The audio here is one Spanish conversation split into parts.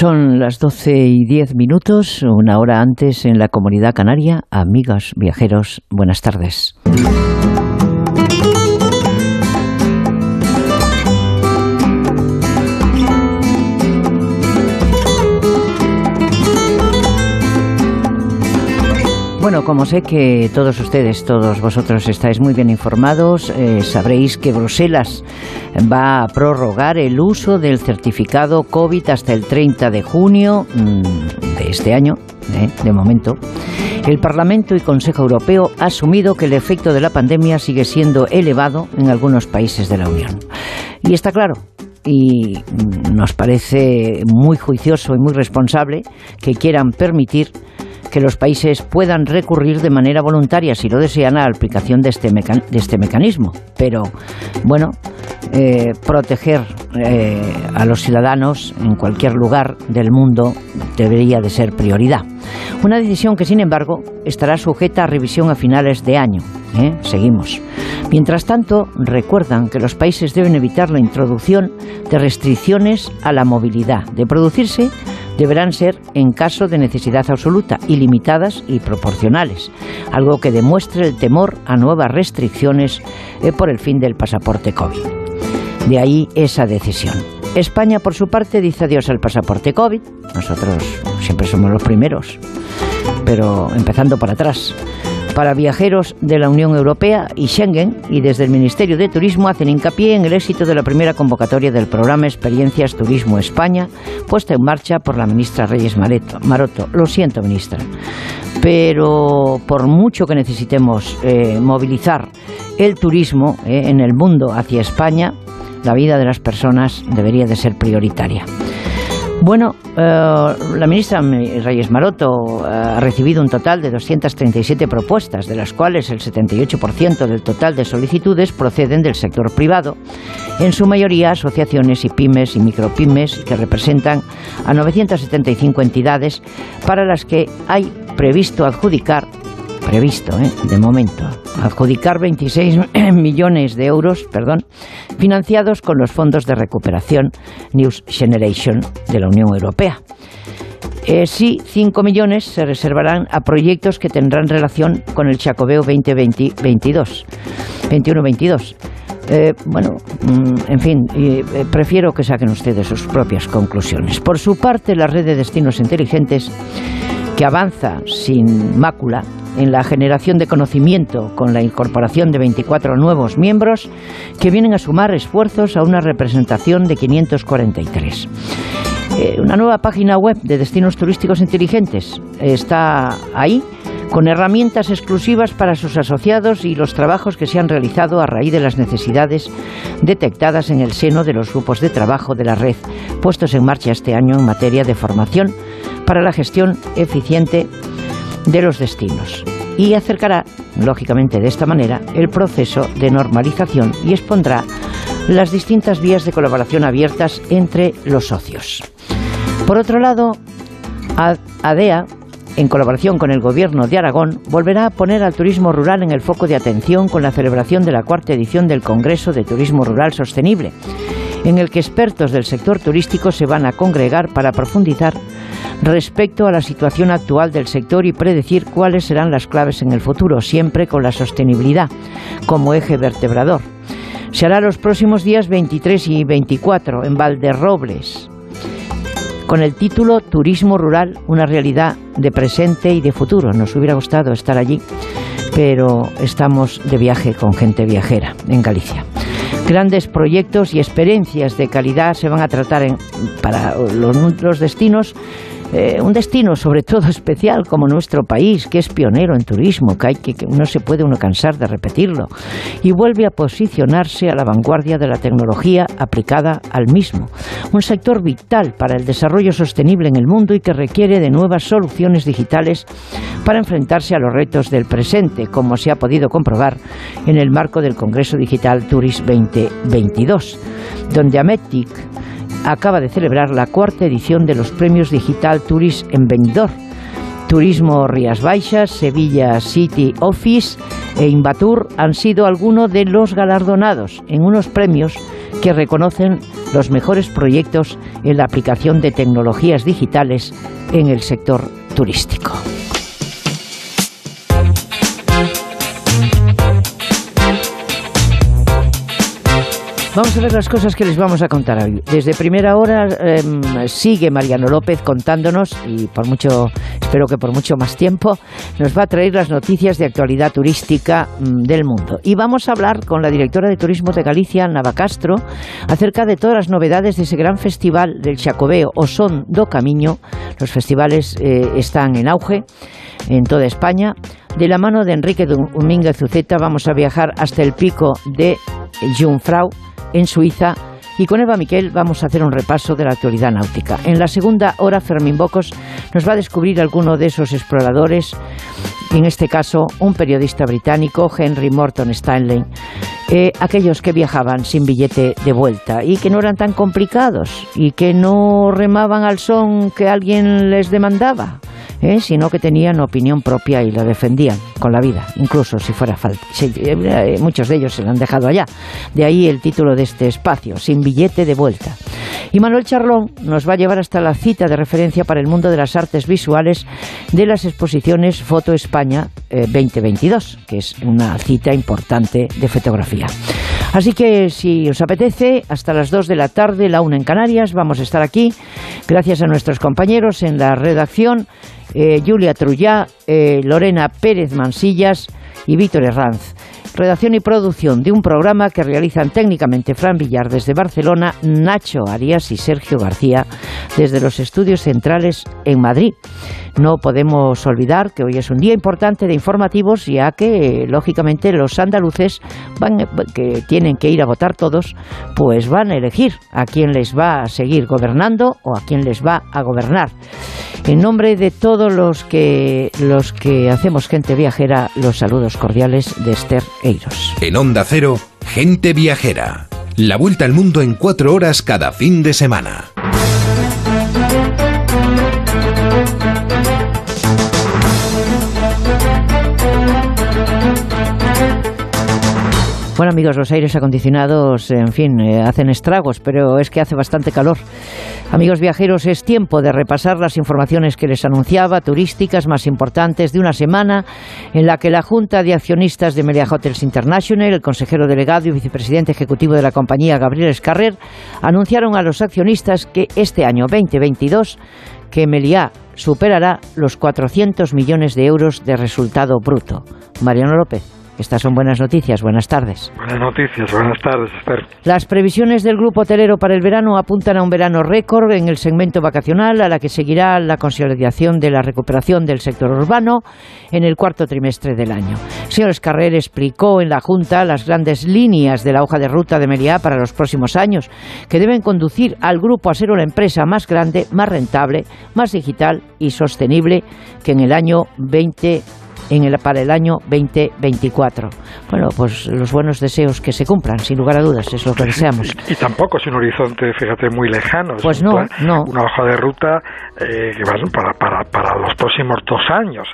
Son las 12 y 10 minutos, una hora antes en la comunidad canaria. Amigas, viajeros, buenas tardes. Bueno, como sé que todos ustedes, todos vosotros estáis muy bien informados, eh, sabréis que Bruselas va a prorrogar el uso del certificado COVID hasta el 30 de junio mm, de este año, eh, de momento. El Parlamento y Consejo Europeo ha asumido que el efecto de la pandemia sigue siendo elevado en algunos países de la Unión. Y está claro, y nos parece muy juicioso y muy responsable que quieran permitir que los países puedan recurrir de manera voluntaria, si lo desean, a la aplicación de este, este mecanismo. Pero, bueno, eh, proteger eh, a los ciudadanos en cualquier lugar del mundo debería de ser prioridad. Una decisión que, sin embargo, estará sujeta a revisión a finales de año. ¿eh? Seguimos. Mientras tanto, recuerdan que los países deben evitar la introducción de restricciones a la movilidad. De producirse, deberán ser en caso de necesidad absoluta, ilimitadas y proporcionales, algo que demuestre el temor a nuevas restricciones eh, por el fin del pasaporte COVID. De ahí esa decisión. España, por su parte, dice adiós al pasaporte COVID. Nosotros siempre somos los primeros, pero empezando por atrás para viajeros de la Unión Europea y Schengen y desde el Ministerio de Turismo hacen hincapié en el éxito de la primera convocatoria del programa Experiencias Turismo España, puesta en marcha por la ministra Reyes Maroto. Lo siento, ministra, pero por mucho que necesitemos eh, movilizar el turismo eh, en el mundo hacia España, la vida de las personas debería de ser prioritaria. Bueno, eh, la ministra Reyes Maroto eh, ha recibido un total de 237 propuestas, de las cuales el 78% del total de solicitudes proceden del sector privado, en su mayoría asociaciones y pymes y micropymes que representan a 975 entidades para las que hay previsto adjudicar previsto, ¿eh? de momento, adjudicar 26 millones de euros, perdón, financiados con los fondos de recuperación News Generation de la Unión Europea. Eh, sí, 5 millones se reservarán a proyectos que tendrán relación con el Chacobeo 2020-22, 21-22. Eh, bueno, mm, en fin, eh, prefiero que saquen ustedes sus propias conclusiones. Por su parte, la red de destinos inteligentes, que avanza sin mácula, en la generación de conocimiento con la incorporación de 24 nuevos miembros que vienen a sumar esfuerzos a una representación de 543. Eh, una nueva página web de destinos turísticos inteligentes está ahí con herramientas exclusivas para sus asociados y los trabajos que se han realizado a raíz de las necesidades detectadas en el seno de los grupos de trabajo de la red puestos en marcha este año en materia de formación para la gestión eficiente de los destinos y acercará, lógicamente de esta manera, el proceso de normalización y expondrá las distintas vías de colaboración abiertas entre los socios. Por otro lado, ADEA, en colaboración con el Gobierno de Aragón, volverá a poner al turismo rural en el foco de atención con la celebración de la cuarta edición del Congreso de Turismo Rural Sostenible, en el que expertos del sector turístico se van a congregar para profundizar respecto a la situación actual del sector y predecir cuáles serán las claves en el futuro, siempre con la sostenibilidad como eje vertebrador. Se hará los próximos días 23 y 24 en Valderrobles, con el título Turismo Rural, una realidad de presente y de futuro. Nos hubiera gustado estar allí, pero estamos de viaje con gente viajera en Galicia. Grandes proyectos y experiencias de calidad se van a tratar en, para los, los destinos eh, un destino sobre todo especial como nuestro país, que es pionero en turismo, que, que, no se puede uno cansar de repetirlo, y vuelve a posicionarse a la vanguardia de la tecnología aplicada al mismo. Un sector vital para el desarrollo sostenible en el mundo y que requiere de nuevas soluciones digitales para enfrentarse a los retos del presente, como se ha podido comprobar en el marco del Congreso Digital Turis 2022, donde Ametic acaba de celebrar la cuarta edición de los premios Digital Tourist en Benidorm. Turismo Rías Baixas, Sevilla City Office e Invatur han sido algunos de los galardonados en unos premios que reconocen los mejores proyectos en la aplicación de tecnologías digitales en el sector turístico. Vamos a ver las cosas que les vamos a contar hoy. Desde primera hora em, sigue Mariano López contándonos, y por mucho, espero que por mucho más tiempo, nos va a traer las noticias de actualidad turística mm, del mundo. Y vamos a hablar con la directora de Turismo de Galicia, Nava Castro, acerca de todas las novedades de ese gran festival del Chacobeo o Son do Camiño. Los festivales eh, están en auge en toda España. De la mano de Enrique Domínguez Uceta vamos a viajar hasta el pico de Jungfrau en Suiza y con Eva Miquel vamos a hacer un repaso de la actualidad náutica. En la segunda hora, Fermín Bocos nos va a descubrir alguno de esos exploradores, en este caso un periodista británico, Henry Morton Stanley, eh, aquellos que viajaban sin billete de vuelta y que no eran tan complicados y que no remaban al son que alguien les demandaba ¿eh? sino que tenían opinión propia y la defendían con la vida, incluso si fuera falta. Eh, muchos de ellos se la han dejado allá. De ahí el título de este espacio, Sin billete de vuelta. Y Manuel Charlón nos va a llevar hasta la cita de referencia para el mundo de las artes visuales de las exposiciones Foto España 2022, eh, que es una cita importante de fotografía. Así que si os apetece, hasta las 2 de la tarde, la una en Canarias, vamos a estar aquí, gracias a nuestros compañeros en la redacción eh, Julia Trullá, eh, Lorena Pérez Mansillas y Víctor Herranz. Redacción y producción de un programa que realizan técnicamente Fran Villar desde Barcelona, Nacho Arias y Sergio García desde los estudios centrales en Madrid. No podemos olvidar que hoy es un día importante de informativos, ya que, lógicamente, los andaluces van, que tienen que ir a votar todos, pues van a elegir a quién les va a seguir gobernando o a quién les va a gobernar. En nombre de todos los que, los que hacemos gente viajera, los saludos cordiales de Esther En Onda Cero, gente viajera. La vuelta al mundo en cuatro horas cada fin de semana. Bueno amigos, los aires acondicionados, en fin, eh, hacen estragos, pero es que hace bastante calor. Amigos viajeros, es tiempo de repasar las informaciones que les anunciaba, turísticas más importantes de una semana en la que la Junta de Accionistas de Melia Hotels International, el consejero delegado y vicepresidente ejecutivo de la compañía, Gabriel Escarrer, anunciaron a los accionistas que este año 2022 que Meliá superará los 400 millones de euros de resultado bruto. Mariano López. Estas son buenas noticias. Buenas tardes. Buenas noticias. Buenas tardes, Esther. Las previsiones del grupo hotelero para el verano apuntan a un verano récord en el segmento vacacional, a la que seguirá la consolidación de la recuperación del sector urbano en el cuarto trimestre del año. Señor Escarrer explicó en la Junta las grandes líneas de la hoja de ruta de Meliá para los próximos años, que deben conducir al grupo a ser una empresa más grande, más rentable, más digital y sostenible que en el año 20 en el, para el año 2024. Bueno, pues los buenos deseos que se cumplan, sin lugar a dudas, es lo que deseamos. Y, tampoco es un horizonte, fíjate, muy lejano. Pues no, no. Una hoja de ruta eh, para, para, para los próximos dos años.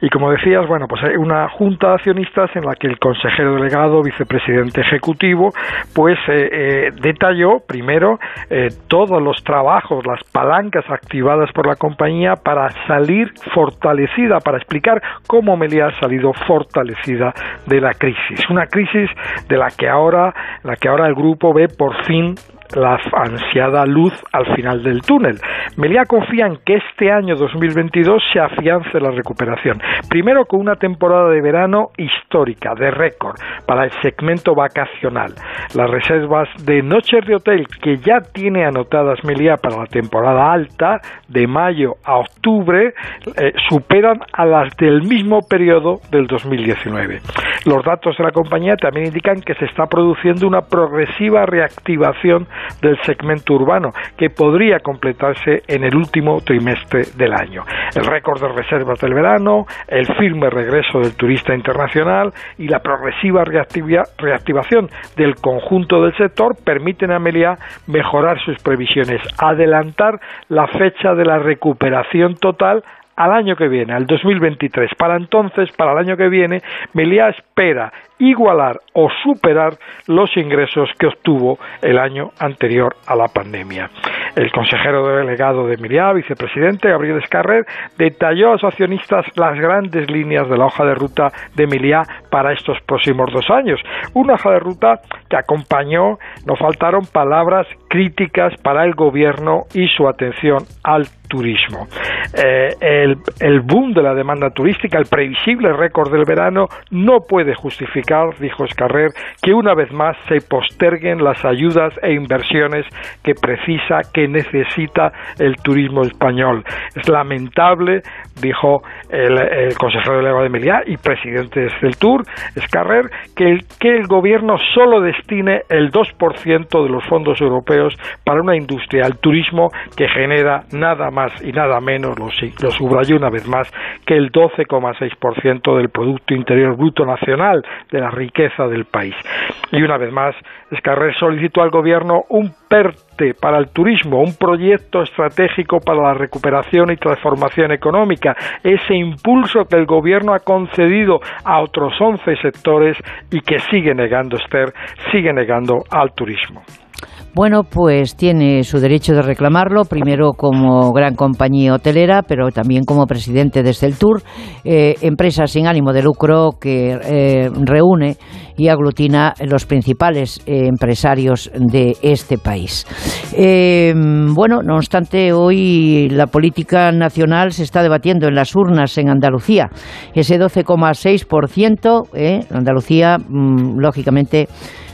Y como decías, bueno, pues hay una junta de accionistas en la que el consejero delegado, vicepresidente ejecutivo, pues eh, eh, detalló primero eh, todos los trabajos, las palancas activadas por la compañía para salir fortalecida, para explicar cómo Meliá ha salido fortalecida de la crisis. Una crisis de la que ahora, la que ahora el grupo ve por fin la ansiada luz al final del túnel. Meliá confía en que este año 2022 se afiance la recuperación. Primero con una temporada de verano histórica, de récord, para el segmento vacacional. Las reservas de noches de hotel que ya tiene anotadas Meliá para la temporada alta, de mayo a octubre, eh, superan a las del mismo periodo del 2019. Los datos de la compañía también indican que se está produciendo una progresiva reactivación del segmento urbano, que podría completarse en el último trimestre del año. El récord de reservas del verano, el firme regreso del turista internacional y la progresiva reactivación del conjunto del sector permiten a Meliá mejorar sus previsiones, adelantar la fecha de la recuperación total al año que viene, al 2023. Para entonces, para el año que viene, Meliá espera igualar o superar los ingresos que obtuvo el año anterior a la pandemia. El consejero delegado de Miriam, vicepresidente Gabriel Escarrer, detalló a los accionistas las grandes líneas de la hoja de ruta de Miriam para estos próximos dos años. Una hoja de ruta que acompañó, no faltaron palabras críticas para el gobierno y su atención al turismo. Eh, el, el, boom de la demanda turística, el previsible récord del verano, no puede justificar, dijo Escarrer, que una vez más se posterguen las ayudas e inversiones que precisa, que necesita el turismo español. Es lamentable, dijo el, el consejero delegado de Meliá y presidente del Tour, Escarrer, que el, que el gobierno solo destine el 2% de los fondos europeos para una industria, el turismo, que genera nada más y nada menos, lo, lo subrayó una vez más, que el 12,6% del Producto Interior Bruto Nacional, de la riqueza del país. Y una vez más, Escarrer solicitó al Gobierno un PERTE para el turismo, un proyecto estratégico para la recuperación y transformación económica, ese impulso que el Gobierno ha concedido a otros 11 sectores y que sigue negando Esther, sigue negando al turismo. Bueno, pues tiene su derecho de reclamarlo, primero como gran compañía hotelera, pero también como presidente desde el Tour, eh, empresa sin ánimo de lucro que eh, reúne y aglutina los principales eh, empresarios de este país. bueno, no obstante, hoy la política nacional se está debatiendo en las urnas en Andalucía. Ese 12,6%, Andalucía, mm, lógicamente,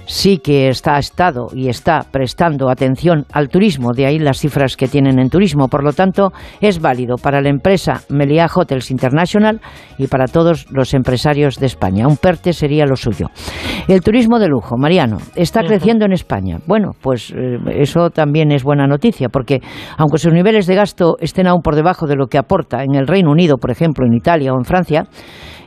sí que está estado y está prestando atención al turismo, de ahí las cifras que tienen en turismo. Por lo tanto, es válido para la empresa Meliá Hotels International y para todos los empresarios de España. Un PERTE sería lo suyo. El turismo de lujo, Mariano, está creciendo en España. Bueno, pues eh, eso también es buena noticia, porque aunque sus niveles de gasto estén aún por debajo de lo que aporta en el Reino Unido, por ejemplo, en Italia o en Francia,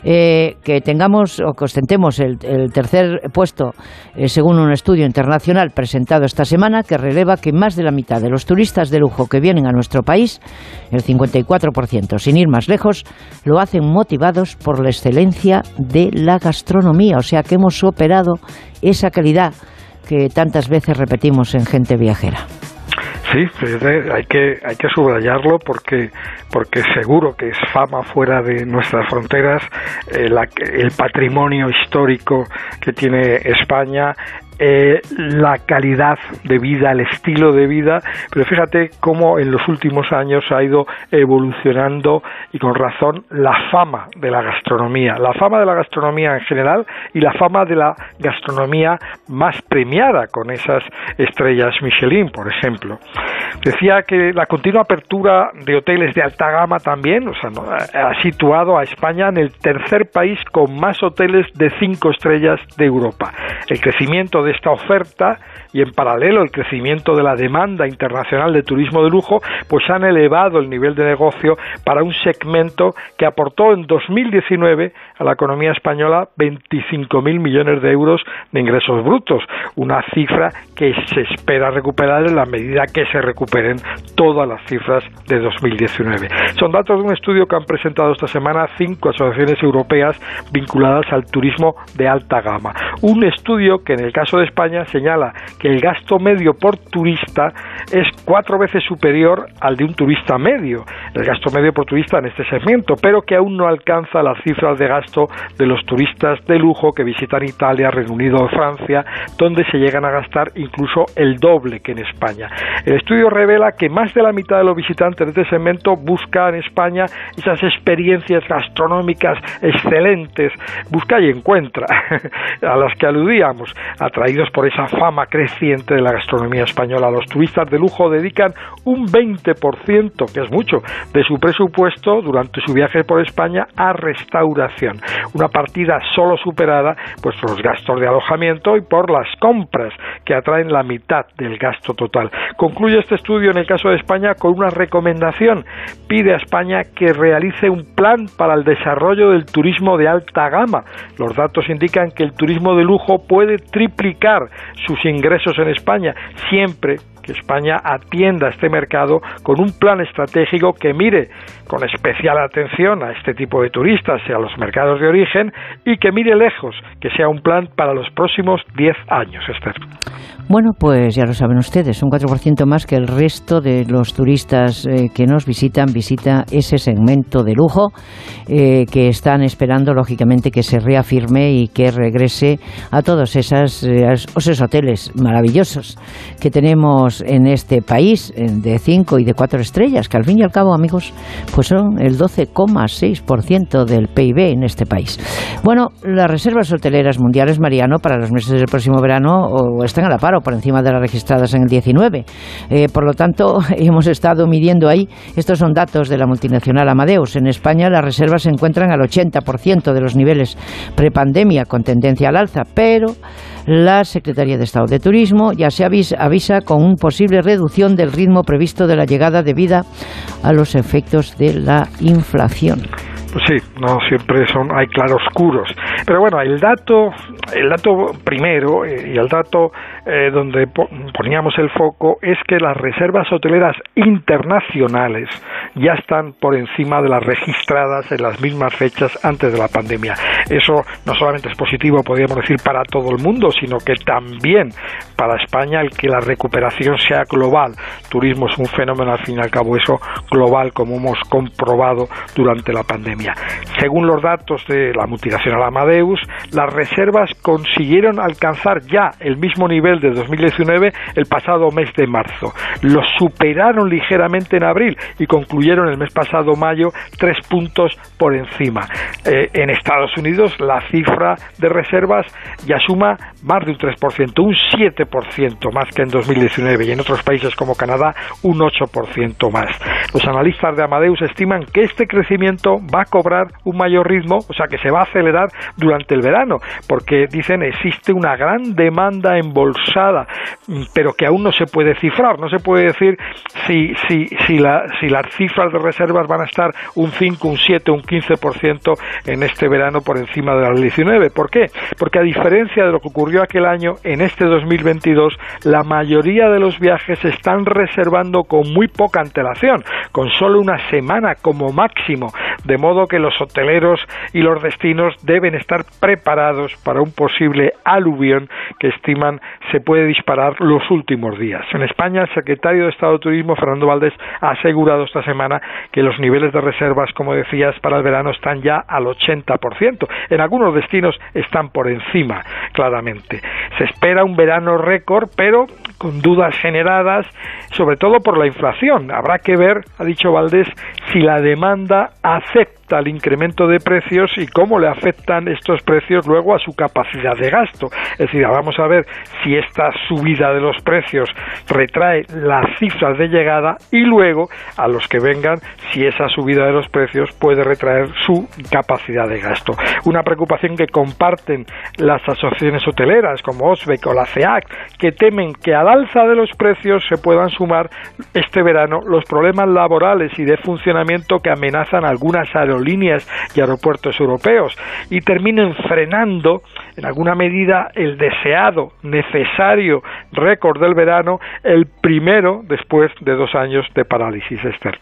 eh, que tengamos o que ostentemos el, tercer puesto eh, según un estudio internacional presentado esta semana que releva que más de la mitad de los turistas de lujo que vienen a nuestro país, el 54%, sin ir más lejos, lo hacen motivados por la excelencia de la gastronomía, o sea que hemos superado esa calidad que tantas veces repetimos en gente viajera. Sí, hay que hay que subrayarlo porque porque seguro que es fama fuera de nuestras fronteras eh, el patrimonio histórico que tiene España eh, la calidad de vida, el estilo de vida, pero fíjate cómo en los últimos años ha ido evolucionando y con razón la fama de la gastronomía, la fama de la gastronomía en general y la fama de la gastronomía más premiada con esas estrellas Michelin, por ejemplo. Decía que la continua apertura de hoteles de alta gama también ha situado a España en el tercer país con más hoteles de cinco estrellas de Europa. El crecimiento de esta oferta y en paralelo el crecimiento de la demanda internacional de turismo de lujo, pues han elevado el nivel de negocio para un segmento que aportó en 2019 a la economía española 25.000 millones de euros de ingresos brutos, una cifra que se espera recuperar en la medida que se recuperen todas las cifras de 2019. Son datos de un estudio que han presentado esta semana cinco asociaciones europeas vinculadas al turismo de alta gama. Un estudio que en el caso de España señala que el gasto medio por turista es cuatro veces superior al de un turista medio, el gasto medio por turista en este segmento, pero que aún no alcanza las cifras de gasto de los turistas de lujo que visitan Italia, Reino Unido o Francia, donde se llegan a gastar incluso el doble que en España. El estudio revela que más de la mitad de los visitantes de este segmento buscan en España esas experiencias gastronómicas excelentes, busca y encuentra, a las que aludíamos, atraídos por esa fama creciente de la gastronomía española. Los turistas de lujo dedican un 20%, que es mucho, de su presupuesto durante su viaje por España a restauración. Una partida solo superada pues, por los gastos de alojamiento y por las compras, que atraen la mitad del gasto total. Concluye este estudio en el caso de España con una recomendación. Pide a España que realice un plan para el desarrollo del turismo de alta gama. Los datos indican que el turismo de lujo puede triplicar sus ingresos en España siempre que España atienda este mercado con un plan estratégico que mire con especial atención a este tipo de turistas y a los mercados de origen y que mire lejos, que sea un plan para los próximos 10 años, Esther. Bueno, pues ya lo saben ustedes, un 4% más que el resto de los turistas eh, que nos visitan, visita ese segmento de lujo eh, que están esperando, lógicamente, que se reafirme y que regrese a todos esas, eh, esos hoteles maravillosos que tenemos en este país, de 5 y de 4 estrellas, que al fin y al cabo, amigos, pues son el 12,6% del PIB en este país. Bueno, las reservas hoteleras mundiales, Mariano, para los meses del próximo verano están a la par por encima de las registradas en el 19. Eh, por lo tanto, hemos estado midiendo ahí, estos son datos de la multinacional Amadeus. En España las reservas se encuentran al 80% de los niveles prepandemia con tendencia al alza, pero la Secretaría de Estado de Turismo ya se avisa, con una posible reducción del ritmo previsto de la llegada debido a los efectos de la inflación. Pues sí, no siempre son hay claroscuros. Pero bueno, el dato, el dato primero eh, y el dato eh, donde poníamos el foco es que las reservas hoteleras internacionales ya están por encima de las registradas en las mismas fechas antes de la pandemia. Eso no solamente es positivo, podríamos decir, para todo el mundo, sino que también para España el que la recuperación sea global. Turismo es un fenómeno, al fin y al cabo, eso global, como hemos comprobado durante la pandemia. Según los datos de la multinacional Amadeus, las reservas consiguieron alcanzar ya el mismo nivel de 2019 el pasado mes de marzo. Lo superaron ligeramente en abril y concluyeron el mes pasado mayo tres puntos por encima. Eh, en Estados Unidos la cifra de reservas ya suma más de un 3%, un 7% más que en 2019 y en otros países como Canadá un 8% más. Los analistas de Amadeus estiman que este crecimiento va a cobrar un mayor ritmo, o sea que se va a acelerar durante el verano, porque dicen existe una gran demanda embolsada, pero que aún no se puede cifrar, no se puede decir si, si, si, la, si las cifras de reservas van a estar un 5, un 7, un 15% en este verano por encima de las 19. ¿Por qué? Porque a diferencia de lo que ocurrió aquel año, en este 2022 la mayoría de los viajes se están reservando con muy poca antelación, con solo una semana como máximo, de modo que los hoteleros y los destinos deben estar preparados para un posible aluvión que estiman se puede disparar los últimos días. En España, el secretario de Estado de Turismo, Fernando Valdés, ha asegurado esta semana que los niveles de reservas, como decías, para el verano están ya al 80%. En algunos destinos están por encima, claramente. Se espera un verano récord, pero con dudas generadas, sobre todo por la inflación. Habrá que ver, ha dicho Valdés, si la demanda acepta el incremento de precios y cómo le afectan estos precios luego a su capacidad de gasto. Es decir, vamos a ver si esta subida de los precios retrae las cifras de llegada y luego a los que vengan si esa subida de los precios puede retraer su capacidad de gasto. Una preocupación que comparten las asociaciones hoteleras como OSBEC o la CEAC, que temen que al alza de los precios se puedan sumar este verano los problemas laborales y de funcionamiento que amenazan algunas aerolíneas líneas y aeropuertos europeos y terminen frenando en alguna medida el deseado, necesario récord del verano, el primero después de dos años de parálisis, Esther.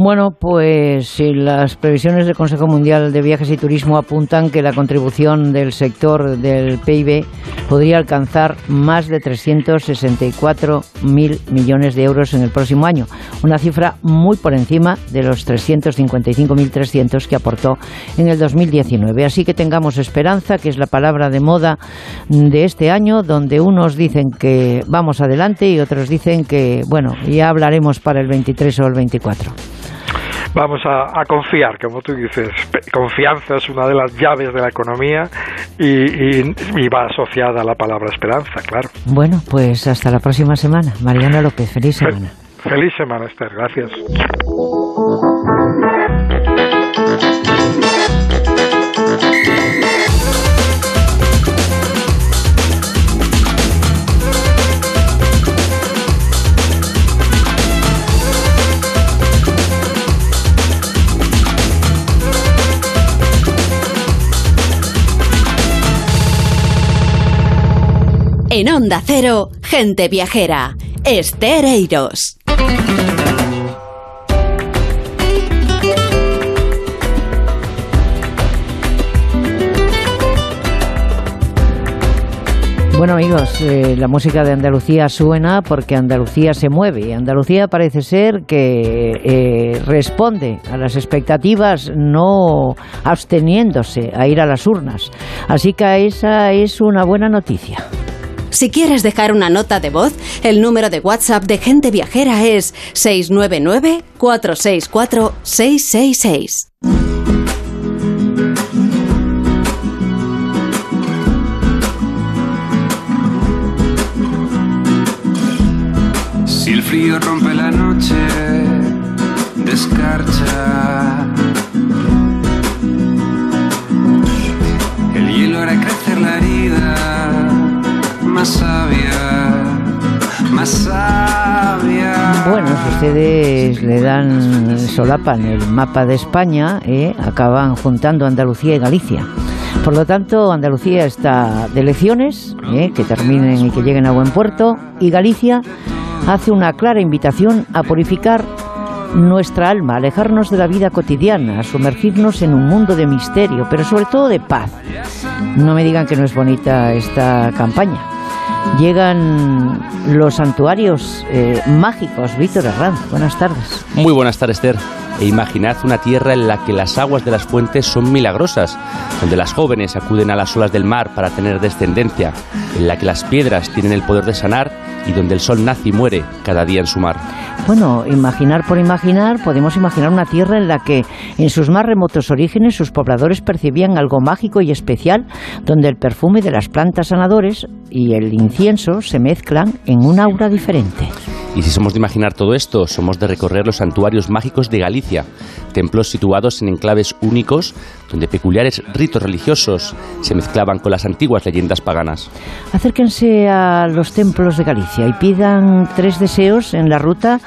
Bueno, pues las previsiones del Consejo Mundial de Viajes y Turismo apuntan que la contribución del sector del PIB podría alcanzar más de 364.000 millones de euros en el próximo año, una cifra muy por encima de los 355.300 que aportó en el 2019. Así que tengamos esperanza, que es la palabra de moda de este año, donde unos dicen que vamos adelante y otros dicen que, bueno, ya hablaremos para el 23 o el 24 vamos a, confiar, como tú dices. Confianza es una de las llaves de la economía y, va asociada a la palabra esperanza, claro. Bueno, pues hasta la próxima semana. Mariana López, feliz semana. Feliz semana, Esther. Gracias. En Onda Cero, gente viajera Estereiros. Bueno amigos, eh, la música de Andalucía suena porque Andalucía se mueve. Andalucía parece ser que eh, responde a las expectativas no absteniéndose a ir a las urnas. Así que esa es una buena noticia. Si quieres dejar una nota de voz, el número de WhatsApp de Gente Viajera es 699 464 666. Si el frío rompe la noche, descarcha. El hielo hará crecer la herida, más sabia, más sabia. Bueno, si ustedes le dan solapan el mapa de España, eh, acaban juntando Andalucía y Galicia. Por lo tanto, Andalucía está de elecciones, eh, que terminen y que lleguen a buen puerto, y Galicia hace una clara invitación a purificar nuestra alma, alejarnos de la vida cotidiana, a sumergirnos en un mundo de misterio, pero sobre todo de paz. No me digan que no es bonita esta campaña. Llegan los santuarios eh, mágicos. Víctor Herranz, buenas tardes. Muy buenas tardes, Esther. E imaginad una tierra en la que las aguas de las fuentes son milagrosas, donde las jóvenes acuden a las olas del mar para tener descendencia, en la que las piedras tienen el poder de sanar y donde el sol nace y muere cada día en su mar. Bueno, imaginar por imaginar, podemos imaginar una tierra en la que en sus más remotos orígenes sus pobladores percibían algo mágico y especial, donde el perfume de las plantas sanadores y el incienso se mezclan en un aura diferente. Y si somos de imaginar todo esto, somos de recorrer los santuarios mágicos de Galicia, templos situados en enclaves únicos donde peculiares ritos religiosos se mezclaban con las antiguas leyendas paganas. Acérquense a los templos de Galicia y pidan tres deseos en la ruta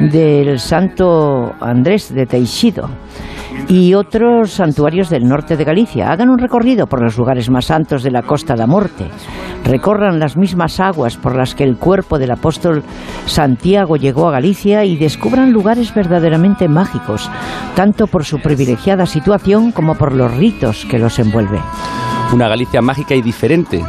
del Santo Andrés de Teixido y otros santuarios del norte de Galicia. Hagan un recorrido por los lugares más santos de la Costa da Morte. Recorran las mismas aguas por las que el cuerpo del apóstol Santiago llegó a Galicia y descubran lugares verdaderamente mágicos, tanto por su privilegiada situación como por los ritos que los envuelven. Una Galicia mágica y diferente.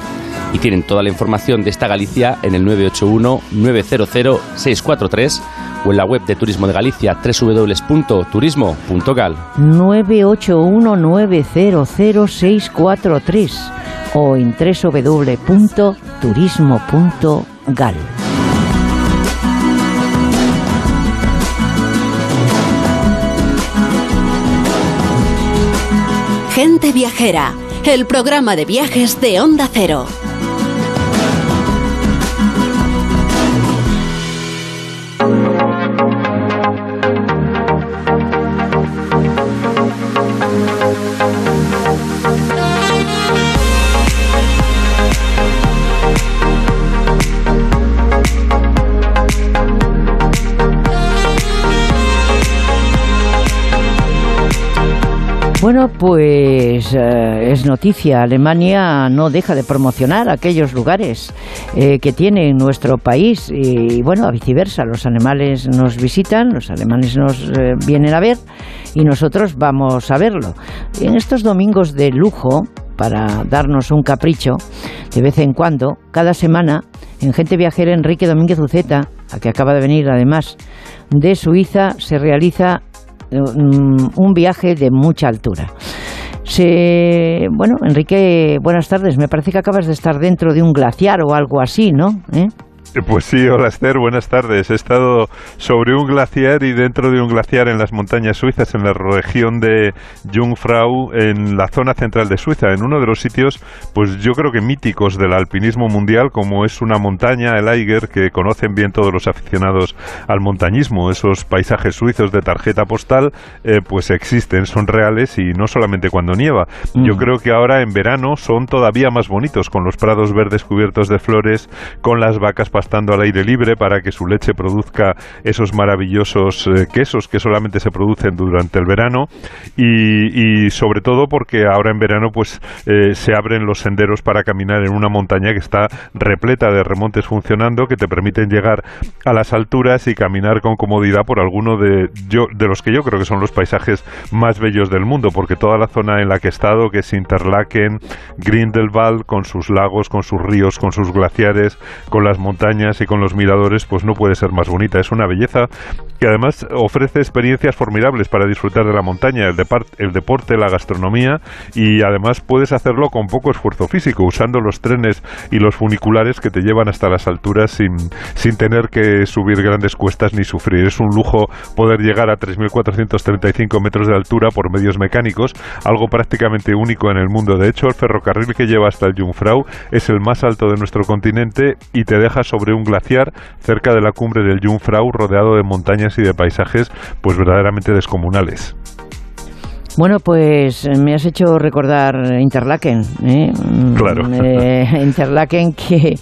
Y tienen toda la información de esta Galicia en el 981-900-643 o en la web de Turismo de Galicia www.turismo.gal. 981-900-643 o en www.turismo.gal. Gente Viajera, el programa de viajes de Onda Cero. Bueno, pues eh, es noticia. Alemania no deja de promocionar aquellos lugares eh, que tiene nuestro país y, bueno, a viceversa. Los alemanes nos visitan, los alemanes nos eh, vienen a ver y nosotros vamos a verlo. En estos domingos de lujo, para darnos un capricho, de vez en cuando, cada semana, en Gente Viajera, Enrique Domínguez Uceta, a que acaba de venir además de Suiza, se realiza un viaje de mucha altura. Bueno, Enrique, buenas tardes. Me parece que acabas de estar dentro de un glaciar o algo así, ¿no? ¿Eh? Pues sí, hola Esther, buenas tardes. He estado sobre un glaciar y dentro de un glaciar en las montañas suizas, en la región de Jungfrau, en la zona central de Suiza, en uno de los sitios, pues yo creo que míticos del alpinismo mundial, como es una montaña, el Eiger, que conocen bien todos los aficionados al montañismo. Esos paisajes suizos de tarjeta postal, eh, pues existen, son reales y no solamente cuando nieva. Yo Mm. creo que ahora en verano son todavía más bonitos, con los prados verdes cubiertos de flores, con las vacas pastando al aire libre para que su leche produzca esos maravillosos eh, quesos que solamente se producen durante el verano. Y, sobre todo porque ahora en verano pues eh, se abren los senderos para caminar en una montaña que está repleta de remontes funcionando que te permiten llegar a las alturas y caminar con comodidad por alguno de, yo, de los que yo creo que son los paisajes más bellos del mundo porque toda la zona en la que he estado que es Interlaken, Grindelwald con sus lagos, con sus ríos, con sus glaciares, con las montañas y con los miradores pues no puede ser más bonita, es una belleza que además ofrece experiencias formidables para disfrutar de la montaña, el, el, deporte, la gastronomía y además puedes hacerlo con poco esfuerzo físico, usando los trenes y los funiculares que te llevan hasta las alturas sin, sin tener que subir grandes cuestas ni sufrir. Es un lujo poder llegar a 3.435 metros de altura por medios mecánicos, algo prácticamente único en el mundo. De hecho, el ferrocarril que lleva hasta el Jungfrau es el más alto de nuestro continente y te deja sobre un glaciar cerca de la cumbre del Jungfrau rodeado de montañas y de paisajes pues verdaderamente descomunales. Bueno, pues me has hecho recordar Interlaken. ¿eh? Claro. Eh, Interlaken, que,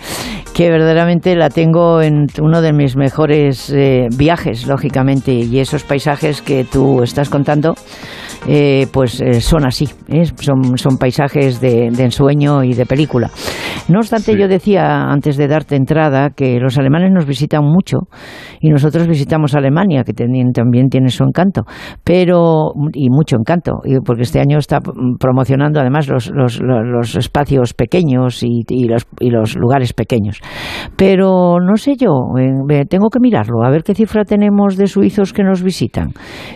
que verdaderamente la tengo en uno de mis mejores eh, viajes, lógicamente, y esos paisajes que tú estás contando eh, pues eh, son así, ¿eh? son, son paisajes de, ensueño y de película. No obstante, yo decía antes de darte entrada que los alemanes nos visitan mucho y nosotros visitamos Alemania, que también tiene su encanto, pero y mucho encanto, porque este año está promocionando además los, los, los espacios pequeños y, y, los, y los lugares pequeños. Pero no sé yo, tengo que mirarlo, a ver qué cifra tenemos de suizos que nos visitan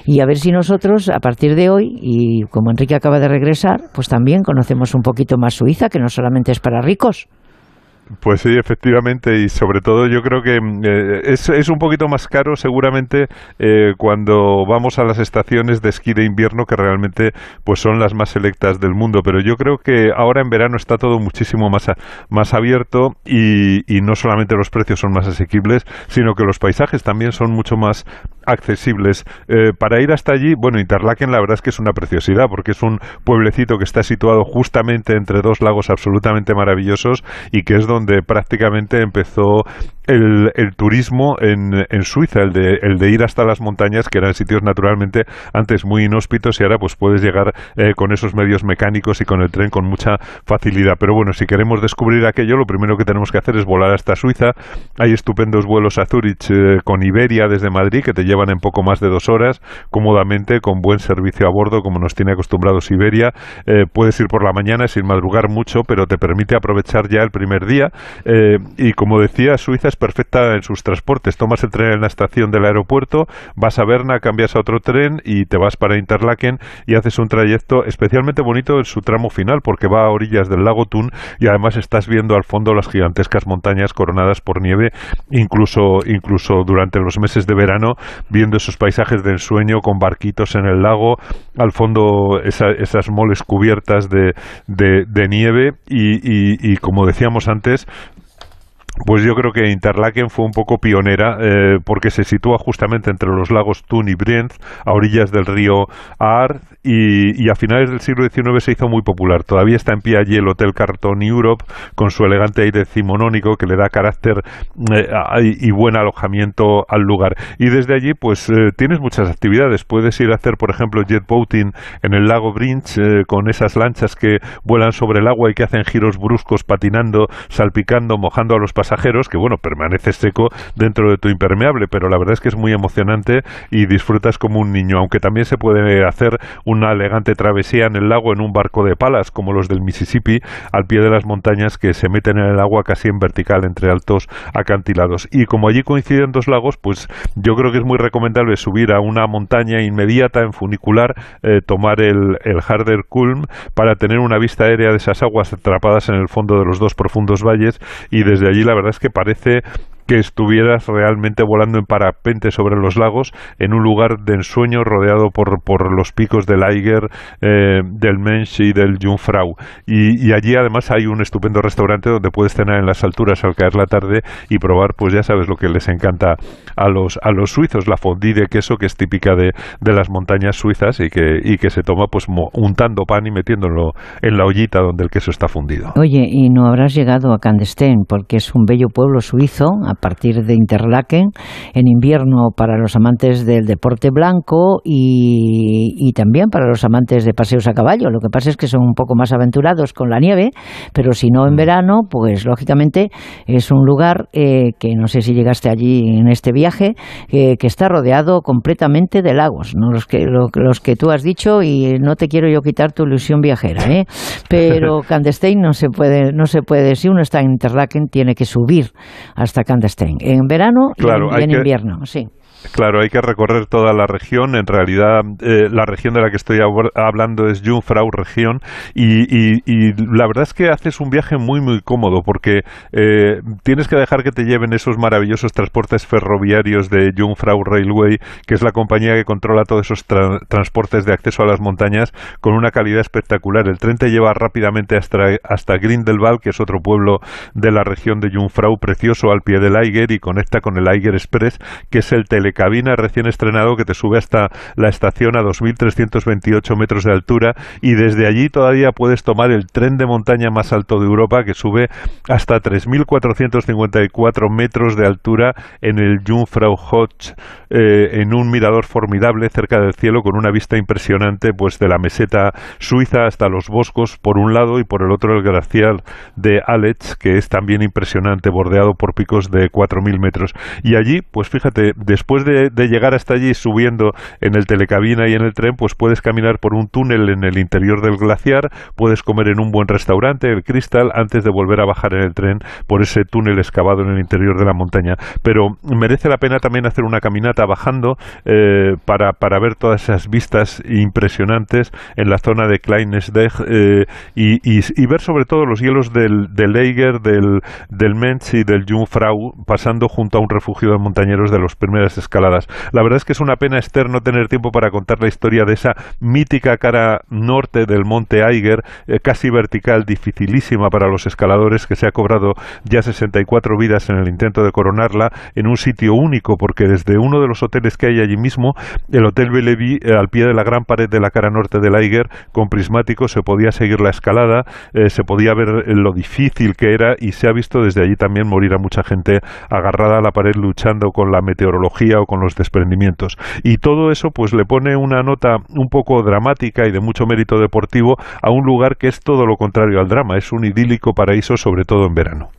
y a ver si nosotros, a partir de hoy, y como Enrique acaba de regresar, pues también conocemos un poquito más Suiza, que no solamente es para ricos. Pues sí, efectivamente, y sobre todo yo creo que mm, eh, es, es, un poquito más caro seguramente eh, cuando vamos a las estaciones de esquí de invierno que realmente pues son las más selectas del mundo, pero yo creo que ahora en verano está todo muchísimo más, más abierto y, y no solamente los precios son más asequibles, sino que los paisajes también son mucho más accesibles. Eh, para ir hasta allí, bueno, Interlaken la verdad es que es una preciosidad porque es un pueblecito que está situado justamente entre dos lagos absolutamente maravillosos y que es donde prácticamente empezó el, turismo en, en, Suiza, el de, el de ir hasta las montañas, que eran sitios naturalmente antes muy inhóspitos y ahora pues puedes llegar eh, con esos medios mecánicos y con el tren con mucha facilidad. Pero bueno, si queremos descubrir aquello, lo primero que tenemos que hacer es volar hasta Suiza. Hay estupendos vuelos a Zurich eh, con Iberia desde Madrid que te llevan en poco más de dos horas, cómodamente, con buen servicio a bordo, como nos tiene acostumbrados Iberia. Eh, puedes ir por la mañana sin madrugar mucho, pero te permite aprovechar ya el primer día. y como decía, Suiza es perfecta en sus transportes. Tomas el tren en la estación del aeropuerto, vas a Berna, cambias a otro tren y te vas para Interlaken y haces un trayecto especialmente bonito en su tramo final porque va a orillas del lago Thun y además estás viendo al fondo las gigantescas montañas coronadas por nieve, incluso, incluso durante los meses de verano, viendo esos paisajes de ensueño con barquitos en el lago, al fondo esas moles cubiertas de, nieve y, y como decíamos antes, pues yo creo que Interlaken fue un poco pionera eh, porque se sitúa justamente entre los lagos Thun y Brienz, a orillas del río Aar, y, a finales del siglo XIX se hizo muy popular. Todavía está en pie allí el Hotel Carton Europe con su elegante aire cimonónico que le da carácter eh, y buen alojamiento al lugar. Y desde allí pues eh, tienes muchas actividades. Puedes ir a hacer, por ejemplo, jet boating en el lago Brinch con esas lanchas que vuelan sobre el agua y que hacen giros bruscos patinando, salpicando, mojando a los pasajeros que bueno, permaneces seco dentro de tu impermeable, pero la verdad es que es muy emocionante y disfrutas como un niño, aunque también se puede hacer una elegante travesía en el lago en un barco de palas, como los del Mississippi, al pie de las montañas que se meten en el agua casi en vertical entre altos acantilados. Y como allí coinciden dos lagos, pues yo creo que es muy recomendable subir a una montaña inmediata en funicular, eh, tomar el, el Harder Kulm para tener una vista aérea de esas aguas atrapadas en el fondo de los dos profundos valles y desde allí la verdad es que parece que estuvieras realmente volando en parapente sobre los lagos en un lugar de ensueño rodeado por, por los picos del Eiger, eh, del Mensch y del Jungfrau. Y, allí además hay un estupendo restaurante donde puedes cenar en las alturas al caer la tarde y probar, pues ya sabes lo que les encanta a los, a los suizos, la fondue de queso que es típica de, de las montañas suizas y que, y que se toma pues untando pan y metiéndolo en la ollita donde el queso está fundido. Oye, y no habrás llegado a Candestén porque es un bello pueblo suizo partir de Interlaken en invierno para los amantes del deporte blanco y, y también para los amantes de paseos a caballo. Lo que pasa es que son un poco más aventurados con la nieve, pero si no en mm. verano, pues lógicamente es un lugar eh, que no sé si llegaste allí en este viaje, eh, que está rodeado completamente de lagos, ¿no? los, que, los que tú has dicho y no te quiero yo quitar tu ilusión viajera, ¿eh? pero Candestein no se puede, no se puede, si uno está en Interlaken tiene que subir hasta Candestein, en verano y en, invierno, sí. Claro, hay que recorrer toda la región. En realidad, eh, la región de la que estoy hablando es Jungfrau región y, la verdad es que haces un viaje muy, muy cómodo porque eh, tienes que dejar que te lleven esos maravillosos transportes ferroviarios de Jungfrau Railway, que es la compañía que controla todos esos transportes de acceso a las montañas con una calidad espectacular. El tren te lleva rápidamente hasta, hasta Grindelwald, que es otro pueblo de la región de Jungfrau, precioso al pie del Eiger y conecta con el Eiger Express, que es el tele cabina recién estrenado que te sube hasta la estación a 2.328 metros de altura y desde allí todavía puedes tomar el tren de montaña más alto de Europa que sube hasta 3.454 metros de altura en el Jungfrau Hoch eh, en un mirador formidable cerca del cielo con una vista impresionante pues de la meseta suiza hasta los boscos por un lado y por el otro el glaciar de Aletsch que es también impresionante bordeado por picos de 4.000 metros. Y allí pues fíjate después de, llegar hasta allí subiendo en el telecabina y en el tren, pues puedes caminar por un túnel en el interior del glaciar, puedes comer en un buen restaurante, el Crystal, antes de volver a bajar en el tren por ese túnel excavado en el interior de la montaña. Pero merece la pena también hacer una caminata bajando eh, para, para, ver todas esas vistas impresionantes en la zona de Kleinesdeg eh, y, y, ver sobre todo los hielos del, del Eiger, del, del Mensch y del Jungfrau pasando junto a un refugio de montañeros de los primeras La verdad es que es una pena, Esther, no tener tiempo para contar la historia de esa mítica cara norte del monte Eiger, eh, casi vertical, dificilísima para los escaladores, que se ha cobrado ya 64 vidas en el intento de coronarla, en un sitio único, porque desde uno de los hoteles que hay allí mismo, el Hotel Bellevue, eh, al pie de la gran pared de la cara norte del Eiger, con prismáticos se podía seguir la escalada, eh, se podía ver lo difícil que era y se ha visto desde allí también morir a mucha gente agarrada a la pared luchando con la meteorología con los desprendimientos. Y todo eso pues le pone una nota un poco dramática y de mucho mérito deportivo a un lugar que es todo lo contrario al drama, es un idílico paraíso sobre todo en verano.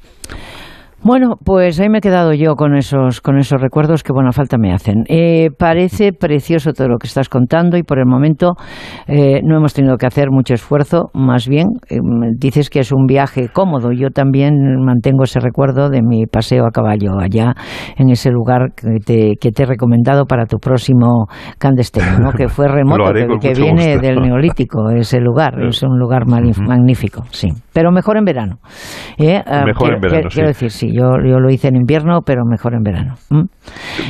Bueno, pues ahí me he quedado yo con esos, con esos recuerdos que buena falta me hacen. Eh, parece precioso todo lo que estás contando y por el momento eh, no hemos tenido que hacer mucho esfuerzo, más bien eh, dices que es un viaje cómodo. Yo también mantengo ese recuerdo de mi paseo a caballo allá en ese lugar que te, que te he recomendado para tu próximo candesteno, que fue remoto, que, viene del neolítico, ese lugar, es un lugar magnífico, sí. Pero mejor en verano. Ah, mejor en verano, quiero decir, sí yo, yo lo hice en invierno, pero mejor en verano.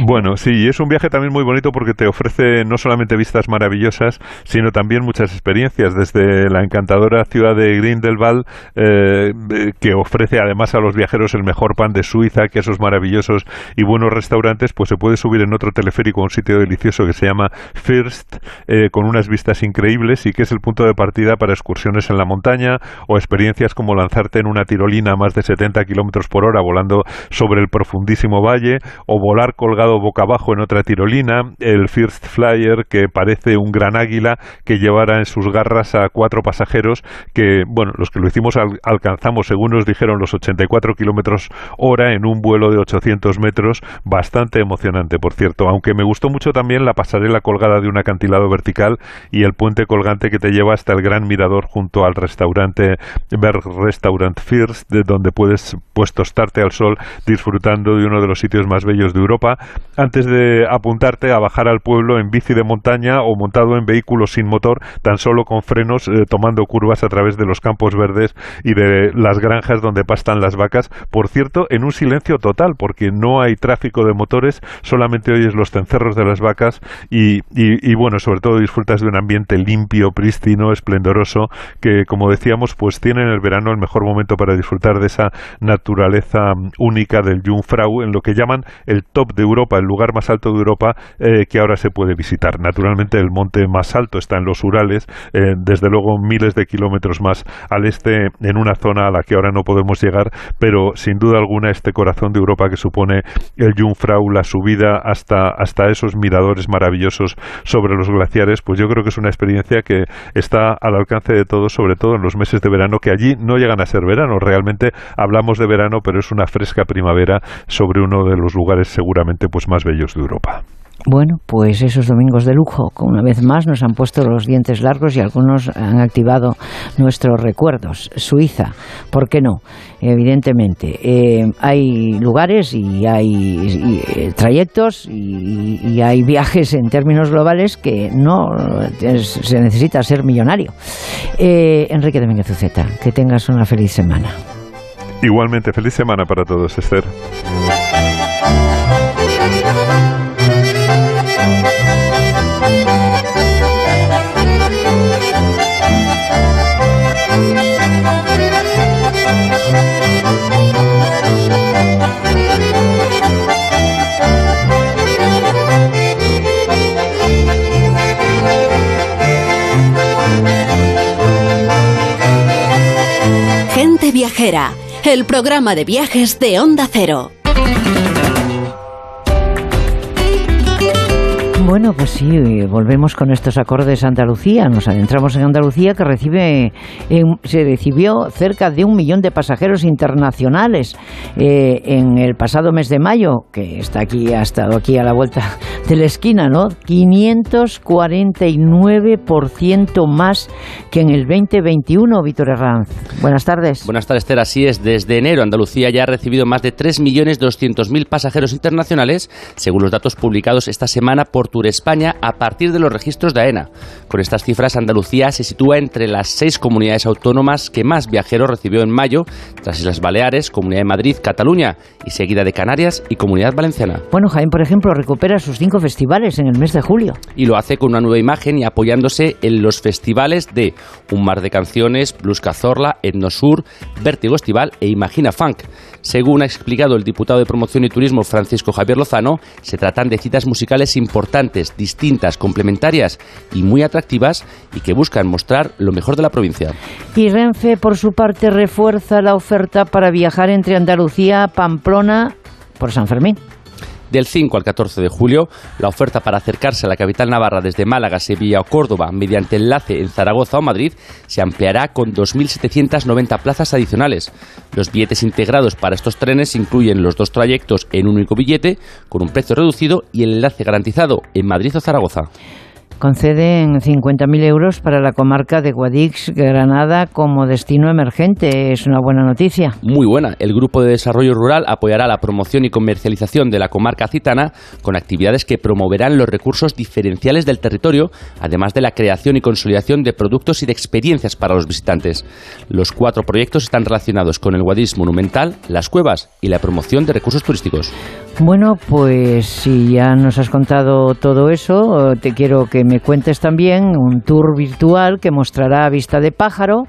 Bueno, sí, y es un viaje también muy bonito porque te ofrece no solamente vistas maravillosas, sino también muchas experiencias, desde la encantadora ciudad de Grindelwald, eh, que ofrece además a los viajeros el mejor pan de Suiza, quesos maravillosos y buenos restaurantes, pues se puede subir en otro teleférico a un sitio delicioso que se llama First, eh, con unas vistas increíbles y que es el punto de partida para excursiones en la montaña o experiencias como lanzarte en una tirolina a más de 70 kilómetros por hora volando sobre el profundísimo valle o volar colgado boca abajo en otra tirolina, el First Flyer que parece un gran águila que llevara en sus garras a cuatro pasajeros que, bueno, los que lo hicimos alcanzamos, según nos dijeron, los 84 kilómetros hora en un vuelo de 800 metros, bastante emocionante, por cierto, aunque me gustó mucho también la pasarela colgada de un acantilado vertical y el puente colgante que te lleva hasta el gran mirador junto al restaurante Berg Restaurant First, de donde puedes pues tostarte al sol, disfrutando de uno de los sitios más bellos de Europa, antes de apuntarte a bajar al pueblo en bici de montaña o montado en vehículos sin motor, tan solo con frenos, eh, tomando curvas a través de los campos verdes y de las granjas donde pastan las vacas. Por cierto, en un silencio total, porque no hay tráfico de motores, solamente oyes los cencerros de las vacas y, bueno, sobre todo disfrutas de un ambiente limpio, prístino, esplendoroso, que como decíamos, pues tiene en el verano el mejor momento para disfrutar de esa naturaleza única del Jungfrau, en lo que llaman el de Europa, el lugar más alto de Europa eh, que ahora se puede visitar. Naturalmente el monte más alto está en los Urales, eh, desde luego miles de kilómetros más al este, en una zona a la que ahora no podemos llegar, pero sin duda alguna este corazón de Europa que supone el Jungfrau, la subida hasta, hasta esos miradores maravillosos sobre los glaciares, pues yo creo que es una experiencia que está al alcance de todos, sobre todo en los meses de verano, que allí no llegan a ser verano. Realmente hablamos de verano, pero es una fresca primavera sobre uno de los lugares seguramente pues más bellos de Europa. Bueno, pues esos domingos de lujo, una vez más nos han puesto los dientes largos y algunos han activado nuestros recuerdos. Suiza, ¿por qué no? Evidentemente, eh, hay lugares y hay eh, trayectos y, hay viajes en términos globales que no se necesita ser millonario. Eh, Enrique de Uceta, que tengas una feliz semana. Igualmente, feliz semana para todos, Esther. El programa de viajes de Onda Cero. Bueno, pues sí, volvemos con estos acordes Andalucía. Nos adentramos en Andalucía que recibe, se recibió cerca de un millón de pasajeros internacionales eh, en el pasado mes de mayo, que está aquí, ha estado aquí a la vuelta de la esquina, ¿no? 549% más que en el 2021, Víctor Herranz. Buenas tardes. Buenas tardes, Esther. Así es, desde enero Andalucía ya ha recibido más de 3.200.000 pasajeros internacionales, según los datos publicados esta semana por tu España a partir de los registros de AENA. Con estas cifras, Andalucía se sitúa entre las seis comunidades autónomas que más viajeros recibió en mayo, tras Islas Baleares, Comunidad de Madrid, Cataluña y seguida de Canarias y Comunidad Valenciana. Bueno, Jaén, por ejemplo, recupera sus cinco festivales en el mes de julio. Y lo hace con una nueva imagen y apoyándose en los festivales de Un Mar de Canciones, Blues Cazorla, Etnosur, Vértigo Estival e Imagina Funk. Según ha explicado el diputado de Promoción y Turismo Francisco Javier Lozano, se tratan de citas musicales importantes, distintas, complementarias y muy atractivas y que buscan mostrar lo mejor de la provincia. Y Renfe, por su parte, refuerza la oferta para viajar entre Andalucía, Pamplona, por San Fermín. Del 5 al 14 de julio, la oferta para acercarse a la capital navarra desde Málaga, Sevilla o Córdoba mediante enlace en Zaragoza o Madrid se ampliará con 2.790 plazas adicionales. Los billetes integrados para estos trenes incluyen los dos trayectos en un único billete, con un precio reducido y el enlace garantizado en Madrid o Zaragoza conceden 50.000 euros para la comarca de Guadix, Granada, como destino emergente. Es una buena noticia. Muy buena. El Grupo de Desarrollo Rural apoyará la promoción y comercialización de la comarca citana con actividades que promoverán los recursos diferenciales del territorio, además de la creación y consolidación de productos y de experiencias para los visitantes. Los cuatro proyectos están relacionados con el Guadix monumental, las cuevas y la promoción de recursos turísticos. Bueno, pues si ya nos has contado todo eso, te quiero que me cuentes también un tour virtual que mostrará a vista de pájaro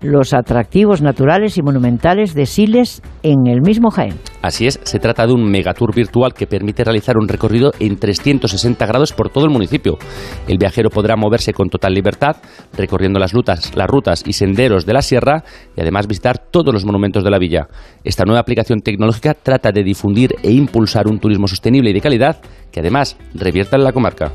los atractivos naturales y monumentales de Siles en el mismo Jaén. Así es, se trata de un megatour virtual que permite realizar un recorrido en 360 grados por todo el municipio. El viajero podrá moverse con total libertad, recorriendo las rutas, las rutas y senderos de la sierra y además visitar todos los monumentos de la villa. Esta nueva aplicación tecnológica trata de difundir e impulsar un turismo sostenible y de calidad que además revierta en la comarca.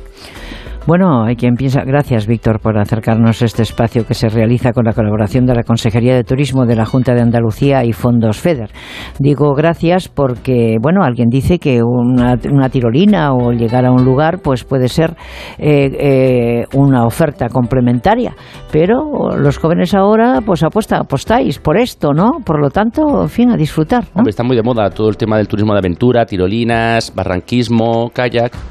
Bueno, hay quien piensa. Gracias, Víctor, por acercarnos a este espacio que se realiza con la colaboración de la Consejería de Turismo de la Junta de Andalucía y Fondos FEDER. Digo gracias porque, bueno, alguien dice que una, tirolina o llegar a un lugar, pues puede ser eh, eh, una oferta complementaria. Pero los jóvenes ahora, pues apuesta, apostáis por esto, ¿no? Por lo tanto, en fin, a disfrutar. está muy de moda todo el tema del turismo de aventura, tirolinas, barranquismo, kayak.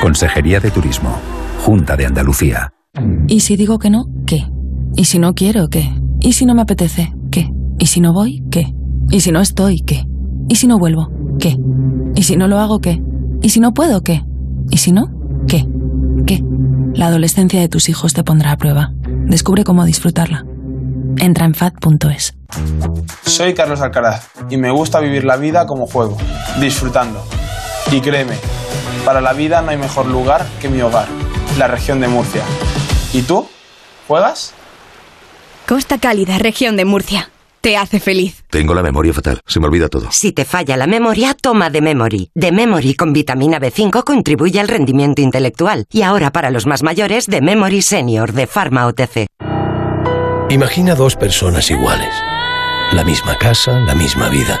Consejería de Turismo, Junta de Andalucía. ¿Y si digo que no? ¿Qué? ¿Y si no quiero? ¿Qué? ¿Y si no me apetece? ¿Qué? ¿Y si no voy? ¿Qué? ¿Y si no estoy? ¿Qué? ¿Y si no vuelvo? ¿Qué? ¿Y si no lo hago? ¿Qué? ¿Y si no puedo? ¿Qué? ¿Y si no? ¿Qué? ¿Qué? La adolescencia de tus hijos te pondrá a prueba. Descubre cómo disfrutarla. Entra en fat.es. Soy Carlos Alcaraz y me gusta vivir la vida como juego, disfrutando. Y créeme, para la vida no hay mejor lugar que mi hogar, la región de Murcia. ¿Y tú? ¿Juegas? Costa Cálida, región de Murcia. Te hace feliz. Tengo la memoria fatal, se me olvida todo. Si te falla la memoria, toma de Memory. De Memory con vitamina B5 contribuye al rendimiento intelectual. Y ahora para los más mayores, de Memory Senior de Pharma OTC. Imagina dos personas iguales. La misma casa, la misma vida.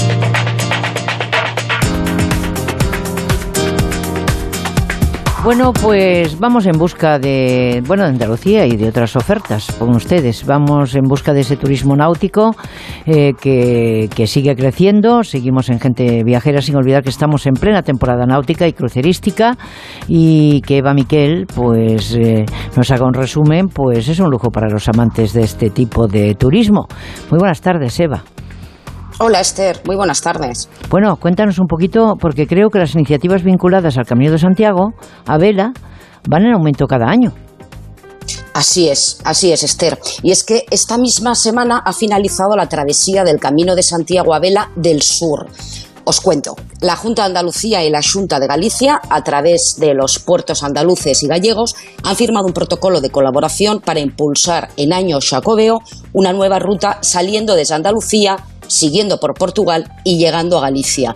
Bueno, pues vamos en busca de, bueno, de Andalucía y de otras ofertas con ustedes. Vamos en busca de ese turismo náutico eh, que, que, sigue creciendo. Seguimos en Gente Viajera sin olvidar que estamos en plena temporada náutica y crucerística y que Eva Miquel pues eh, nos haga un resumen, pues es un lujo para los amantes de este tipo de turismo. Muy buenas tardes, Eva. Hola Esther, muy buenas tardes. Bueno, cuéntanos un poquito, porque creo que las iniciativas vinculadas al Camino de Santiago, a Vela, van en aumento cada año. Así es, así es, Esther. Y es que esta misma semana ha finalizado la travesía del Camino de Santiago a Vela del Sur. Os cuento, la Junta de Andalucía y la Junta de Galicia, a través de los puertos andaluces y gallegos, han firmado un protocolo de colaboración para impulsar en año Jacobeo una nueva ruta saliendo desde Andalucía siguiendo por Portugal y llegando a Galicia.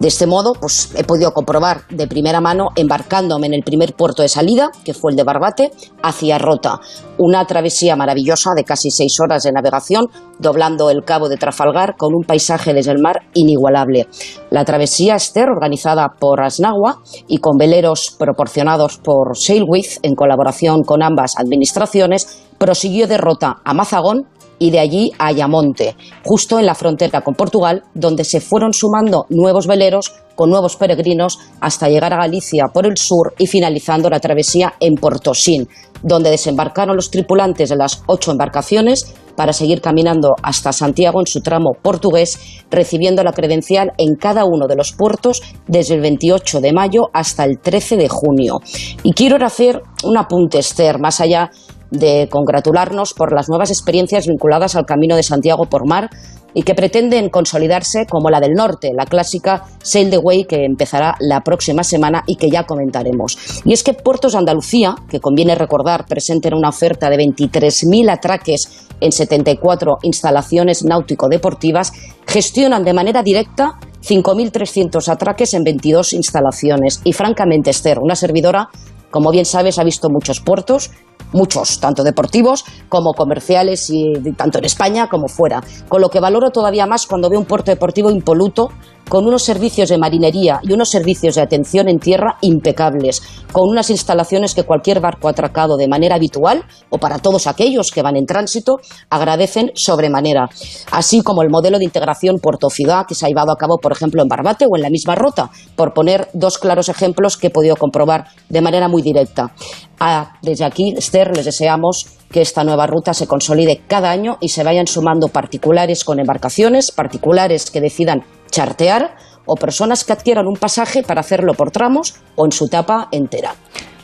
De este modo, pues he podido comprobar de primera mano embarcándome en el primer puerto de salida, que fue el de Barbate, hacia Rota. Una travesía maravillosa de casi seis horas de navegación, doblando el cabo de Trafalgar con un paisaje desde el mar inigualable. La travesía Esther, organizada por Asnagua y con veleros proporcionados por Sailwith en colaboración con ambas administraciones, prosiguió de Rota a Mazagón y de allí a Ayamonte, justo en la frontera con Portugal, donde se fueron sumando nuevos veleros con nuevos peregrinos hasta llegar a Galicia por el sur y finalizando la travesía en Portosín, donde desembarcaron los tripulantes de las ocho embarcaciones para seguir caminando hasta Santiago en su tramo portugués, recibiendo la credencial en cada uno de los puertos desde el 28 de mayo hasta el 13 de junio. Y quiero hacer un apunte, Esther, más allá de congratularnos por las nuevas experiencias vinculadas al Camino de Santiago por mar y que pretenden consolidarse como la del norte, la clásica Sail the Way que empezará la próxima semana y que ya comentaremos. Y es que Puertos Andalucía, que conviene recordar presenten una oferta de 23.000 atraques en 74 instalaciones náutico-deportivas, gestionan de manera directa 5.300 atraques en 22 instalaciones. Y francamente, Esther, una servidora, como bien sabes, ha visto muchos puertos muchos, tanto deportivos como comerciales, y tanto en España como fuera. Con lo que valoro todavía más cuando veo un puerto deportivo impoluto con unos servicios de marinería y unos servicios de atención en tierra impecables, con unas instalaciones que cualquier barco atracado de manera habitual o para todos aquellos que van en tránsito agradecen sobremanera, así como el modelo de integración puerto-ciudad que se ha llevado a cabo, por ejemplo, en Barbate o en la misma Rota, por poner dos claros ejemplos que he podido comprobar de manera muy directa. Ah, desde aquí, Esther, les deseamos que esta nueva ruta se consolide cada año y se vayan sumando particulares con embarcaciones, particulares que decidan chartear o personas que adquieran un pasaje para hacerlo por tramos o en su etapa entera.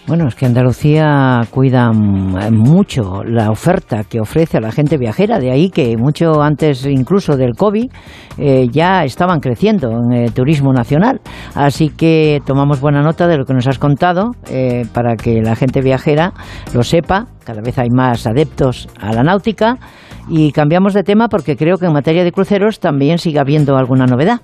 Bueno, es que Andalucía cuida mucho la oferta que ofrece a la gente viajera, de ahí que mucho antes incluso del COVID eh, ya estaban creciendo en el turismo nacional. Así que tomamos buena nota de lo que nos has contado eh, para que la gente viajera lo sepa. Cada vez hay más adeptos a la náutica y cambiamos de tema porque creo que en materia de cruceros también sigue habiendo alguna novedad.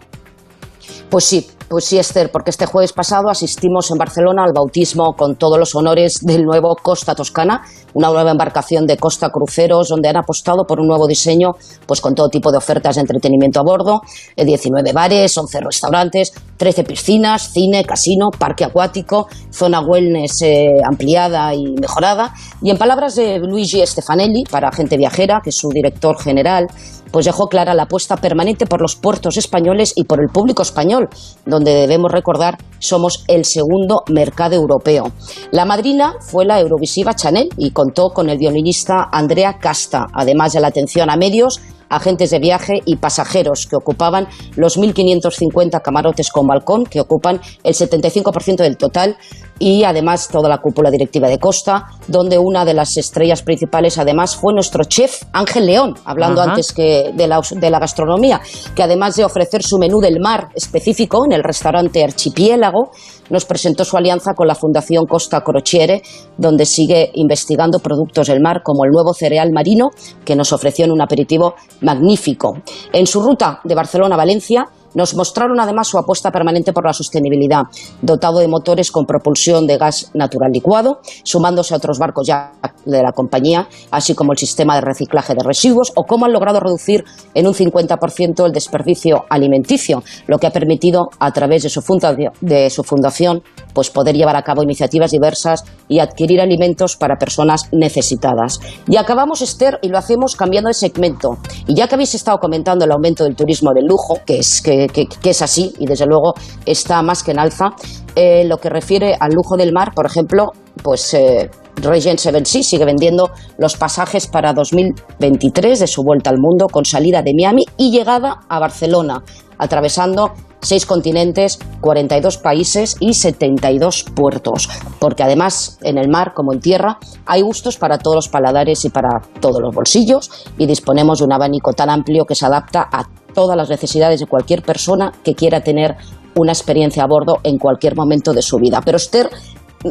Pues sí, pues sí, Esther, porque este jueves pasado asistimos en Barcelona al bautismo con todos los honores del nuevo Costa Toscana, una nueva embarcación de Costa Cruceros, donde han apostado por un nuevo diseño, pues con todo tipo de ofertas de entretenimiento a bordo, 19 eh, bares, 11 restaurantes, 13 piscinas, cine, casino, parque acuático, zona wellness eh, ampliada y mejorada. Y en palabras de Luigi Stefanelli, para gente viajera, que es su director general, pues dejó clara la apuesta permanente por los puertos españoles y por el público español, donde debemos recordar somos el segundo mercado europeo. La madrina fue la Eurovisiva Chanel y contó con el violinista Andrea Casta, además de la atención a medios agentes de viaje y pasajeros que ocupaban los 1.550 camarotes con balcón, que ocupan el 75% del total, y además toda la cúpula directiva de Costa, donde una de las estrellas principales además fue nuestro chef Ángel León, hablando antes que de la, de la gastronomía, que además de ofrecer su menú del mar específico en el restaurante Archipiélago, nos presentó su alianza con la Fundación Costa Crociere, donde sigue investigando productos del mar como el nuevo cereal marino que nos ofreció en un aperitivo magnífico. En su ruta de Barcelona a Valencia, nos mostraron además su apuesta permanente por la sostenibilidad, dotado de motores con propulsión de gas natural licuado, sumándose a otros barcos ya de la compañía, así como el sistema de reciclaje de residuos, o cómo han logrado reducir en un 50% el desperdicio alimenticio, lo que ha permitido, a través de su, fundación, pues poder llevar a cabo iniciativas diversas y adquirir alimentos para personas necesitadas. Y acabamos, Esther, y lo hacemos cambiando de segmento. Y ya que habéis estado comentando el aumento del turismo del lujo, que es que, es así y desde luego está más que en alza. Eh, lo que refiere al lujo del mar, por ejemplo, pues eh, Regent Seven Seas sigue vendiendo los pasajes para 2023 de su vuelta al mundo con salida de Miami y llegada a Barcelona, atravesando seis continentes, 42 países y 72 puertos. Porque además, en el mar como en tierra, hay gustos para todos los paladares y para todos los bolsillos y disponemos de un abanico tan amplio que se adapta a todas las necesidades de cualquier persona que quiera tener una experiencia a bordo en cualquier momento de su vida. Pero Esther,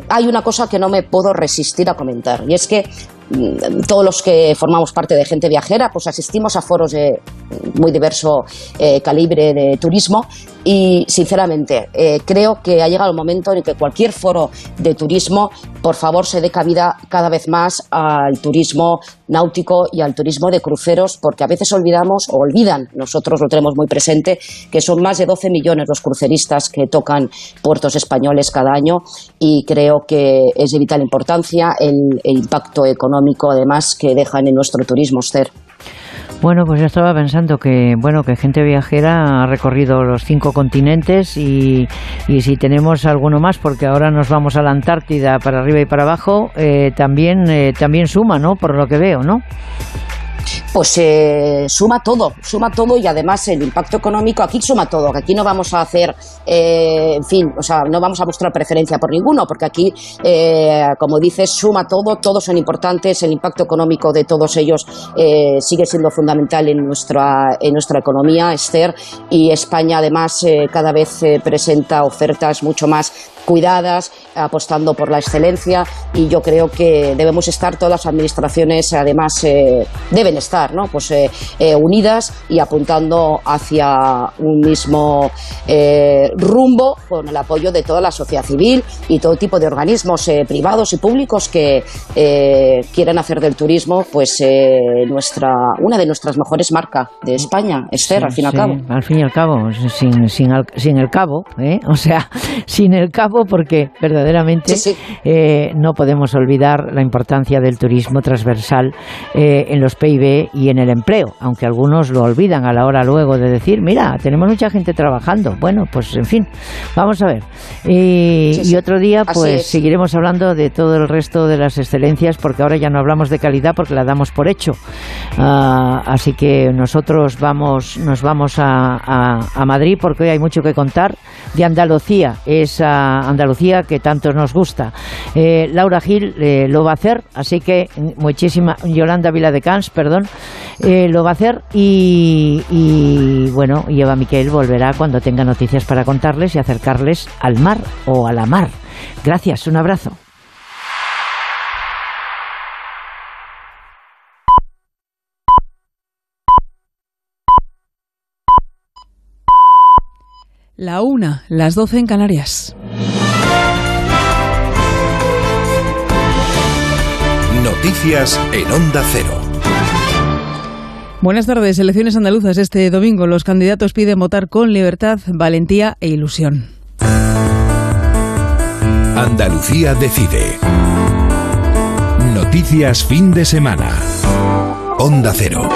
hay una cosa que no me puedo resistir a comentar y es que mm, todos los que formamos parte de gente viajera, pues asistimos a foros de muy diverso eh, calibre de turismo y sinceramente eh, creo que ha llegado el momento en que cualquier foro de turismo por favor se dé cabida cada vez más al turismo náutico y al turismo de cruceros porque a veces olvidamos o olvidan, nosotros lo tenemos muy presente, que son más de 12 millones los cruceristas que tocan puertos españoles cada año y creo que es de vital importancia el, el impacto económico además que dejan en nuestro turismo, Esther. Bueno, pues yo estaba pensando que, bueno, que gente viajera ha recorrido los cinco continentes y, y si tenemos alguno más, porque ahora nos vamos a la Antártida para arriba y para abajo, eh, también, eh, también suma, ¿no? Por lo que veo, ¿no? Pues eh, suma todo, suma todo y además el impacto económico aquí suma todo, que aquí no vamos a hacer, eh, en fin, o sea, no vamos a mostrar preferencia por ninguno, porque aquí, eh, como dices, suma todo, todos son importantes, el impacto económico de todos ellos sigue siendo fundamental en nuestra, en nuestra economía, Esther, y España además cada vez presenta ofertas mucho más cuidadas, apostando por la excelencia y yo creo que debemos estar todas las administraciones, además eh, deben estar, ¿no? Pues eh, eh, unidas y apuntando hacia un mismo rumbo con el apoyo de toda la sociedad civil y todo tipo de organismos privados y públicos que quieren hacer del turismo, pues nuestra una de nuestras mejores marcas de España, Esther, al fin y al cabo. Al fin y al cabo, sin, sin, sin el cabo, o sea, sin el cabo porque verdaderamente eh, no podemos olvidar la importancia del turismo transversal eh, en los PIB y en el empleo, aunque algunos lo olvidan a la hora luego de decir, mira, tenemos mucha gente trabajando. Bueno, pues en fin, vamos a ver. y otro día, pues seguiremos hablando de todo el resto de las excelencias, porque ahora ya no hablamos de calidad porque la damos por hecho. Ah, así que nosotros vamos, nos vamos a, a, Madrid porque hoy hay mucho que contar de Andalucía, esa Andalucía que tanto nos gusta. Eh, Laura Gil eh, lo va a hacer, así que muchísima, Yolanda Viladecans, perdón, eh, lo va a hacer y, bueno, Eva Miquel volverá cuando tenga noticias para contarles y acercarles al mar o a la mar. Gracias, un abrazo. La una, las doce en Canarias. Noticias en Onda Cero. Buenas tardes. Elecciones andaluzas este domingo. Los candidatos piden votar con libertad, valentía e ilusión. Andalucía decide. Noticias fin de semana. Onda Cero.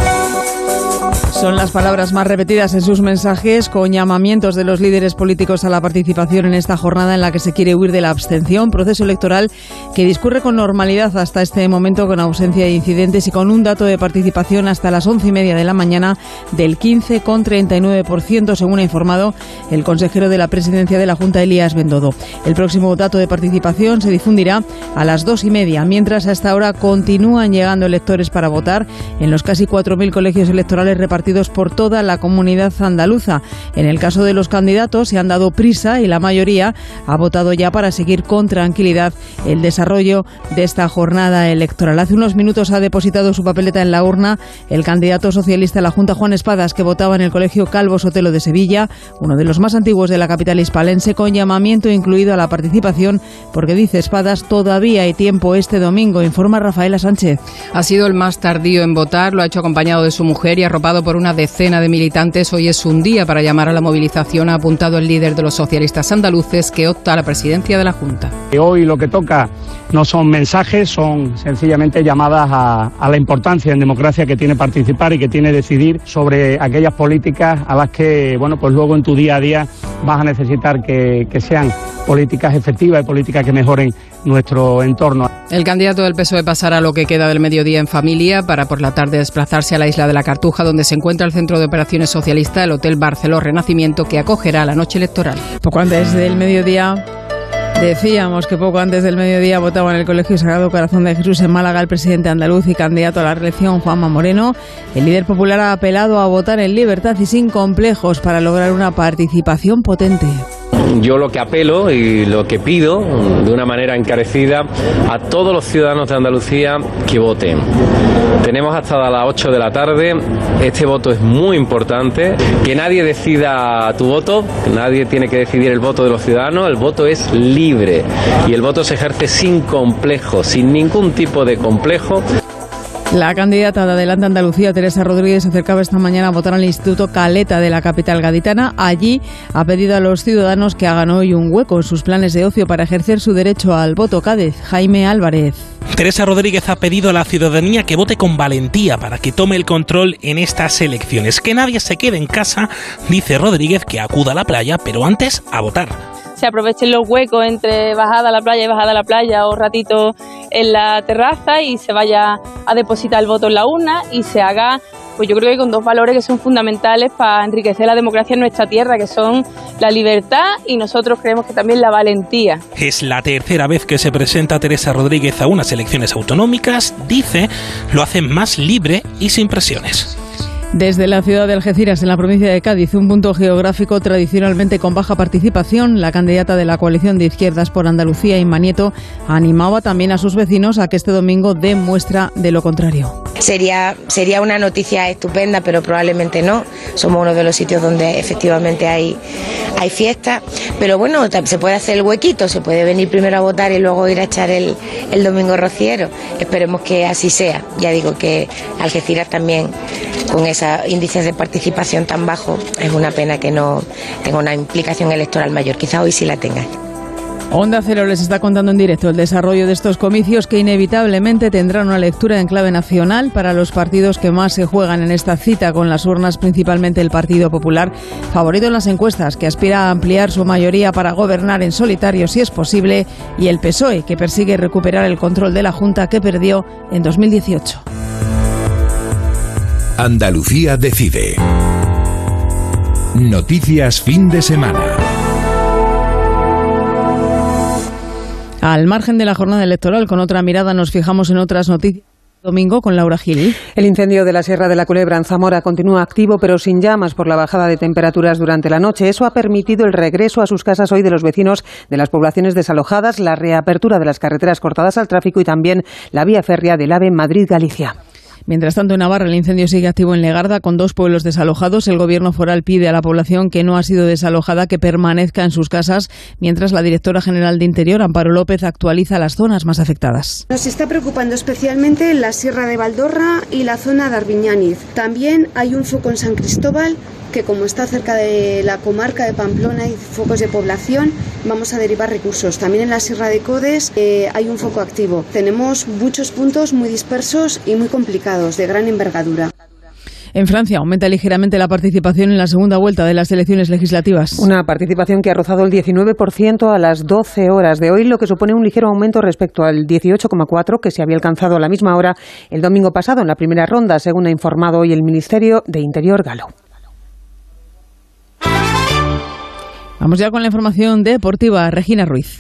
Son las palabras más repetidas en sus mensajes con llamamientos de los líderes políticos a la participación en esta jornada en la que se quiere huir de la abstención, proceso electoral que discurre con normalidad hasta este momento con ausencia de incidentes y con un dato de participación hasta las once y media de la mañana del 15,39% según ha informado el consejero de la presidencia de la Junta, Elías Bendodo. El próximo dato de participación se difundirá a las dos y media, mientras a esta hora continúan llegando electores para votar en los casi 4.000 colegios electorales repartidos por toda la comunidad andaluza. En el caso de los candidatos se han dado prisa y la mayoría ha votado ya para seguir con tranquilidad el desarrollo de esta jornada electoral. Hace unos minutos ha depositado su papeleta en la urna el candidato socialista a la Junta Juan Espadas que votaba en el Colegio Calvo Sotelo de Sevilla, uno de los más antiguos de la capital hispalense, con llamamiento incluido a la participación porque dice Espadas todavía hay tiempo este domingo, informa Rafaela Sánchez. Ha sido el más tardío en votar, lo ha hecho acompañado de su mujer y arropado por una decena de militantes. Hoy es un día para llamar a la movilización, ha apuntado el líder de los socialistas andaluces que opta a la presidencia de la Junta. Hoy lo que toca no son mensajes, son sencillamente llamadas a, la importancia en democracia que tiene participar y que tiene decidir sobre aquellas políticas a las que, bueno, pues luego en tu día a día vas a necesitar que, que sean políticas efectivas y políticas que mejoren nuestro entorno. El candidato del PSOE pasará lo que queda del mediodía en familia para por la tarde desplazarse a la isla de la Cartuja, donde se encuentra el centro de operaciones socialista, el Hotel Barceló Renacimiento, que acogerá la noche electoral. Poco antes del mediodía. Decíamos que poco antes del mediodía votaba en el Colegio Sagrado Corazón de Jesús en Málaga el presidente andaluz y candidato a la reelección Juanma Moreno. El líder popular ha apelado a votar en libertad y sin complejos para lograr una participación potente. Yo lo que apelo y lo que pido de una manera encarecida a todos los ciudadanos de Andalucía que voten. Tenemos hasta las 8 de la tarde. Este voto es muy importante. Que nadie decida tu voto, que nadie tiene que decidir el voto de los ciudadanos. El voto es libre y el voto se ejerce sin complejo, sin ningún tipo de complejo. La candidata de Adelante Andalucía, Teresa Rodríguez, acercaba esta mañana a votar al Instituto Caleta de la capital gaditana. Allí ha pedido a los ciudadanos que hagan hoy un hueco en sus planes de ocio para ejercer su derecho al voto. Cádiz, Jaime Álvarez. Teresa Rodríguez ha pedido a la ciudadanía que vote con valentía para que tome el control en estas elecciones. Que nadie se quede en casa, dice Rodríguez, que acuda a la playa, pero antes a votar se aprovechen los huecos entre bajada a la playa y bajada a la playa o ratito en la terraza y se vaya a depositar el voto en la urna y se haga pues yo creo que con dos valores que son fundamentales para enriquecer la democracia en nuestra tierra, que son la libertad y nosotros creemos que también la valentía. Es la tercera vez que se presenta Teresa Rodríguez a unas elecciones autonómicas, dice, lo hace más libre y sin presiones. Desde la ciudad de Algeciras, en la provincia de Cádiz, un punto geográfico tradicionalmente con baja participación, la candidata de la coalición de izquierdas por Andalucía, Inma Nieto, animaba también a sus vecinos a que este domingo den muestra de lo contrario. Sería, sería una noticia estupenda, pero probablemente no. Somos uno de los sitios donde efectivamente hay, hay fiesta. Pero bueno, se puede hacer el huequito, se puede venir primero a votar y luego ir a echar el, el domingo rociero. Esperemos que así sea. Ya digo que Algeciras también con esos índices de participación tan bajos, es una pena que no tenga una implicación electoral mayor. Quizá hoy sí la tenga. Onda Cero les está contando en directo el desarrollo de estos comicios que inevitablemente tendrán una lectura en clave nacional para los partidos que más se juegan en esta cita con las urnas, principalmente el Partido Popular, favorito en las encuestas, que aspira a ampliar su mayoría para gobernar en solitario si es posible, y el PSOE, que persigue recuperar el control de la Junta que perdió en 2018. Andalucía decide. Noticias fin de semana. Al margen de la jornada electoral, con otra mirada nos fijamos en otras noticias. Domingo con Laura Gil. El incendio de la Sierra de la Culebra en Zamora continúa activo pero sin llamas por la bajada de temperaturas durante la noche. Eso ha permitido el regreso a sus casas hoy de los vecinos de las poblaciones desalojadas, la reapertura de las carreteras cortadas al tráfico y también la vía férrea del AVE Madrid-Galicia. Mientras tanto, en Navarra el incendio sigue activo en Legarda con dos pueblos desalojados. El gobierno foral pide a la población que no ha sido desalojada que permanezca en sus casas, mientras la directora general de Interior, Amparo López, actualiza las zonas más afectadas. Nos está preocupando especialmente la Sierra de Valdorra y la zona de Arbiñániz. También hay un foco en San Cristóbal que como está cerca de la comarca de Pamplona y focos de población, vamos a derivar recursos. También en la Sierra de Codes eh, hay un foco activo. Tenemos muchos puntos muy dispersos y muy complicados, de gran envergadura. En Francia aumenta ligeramente la participación en la segunda vuelta de las elecciones legislativas. Una participación que ha rozado el 19% a las 12 horas de hoy, lo que supone un ligero aumento respecto al 18,4% que se había alcanzado a la misma hora el domingo pasado en la primera ronda, según ha informado hoy el Ministerio de Interior Galo. Vamos ya con la información deportiva. Regina Ruiz.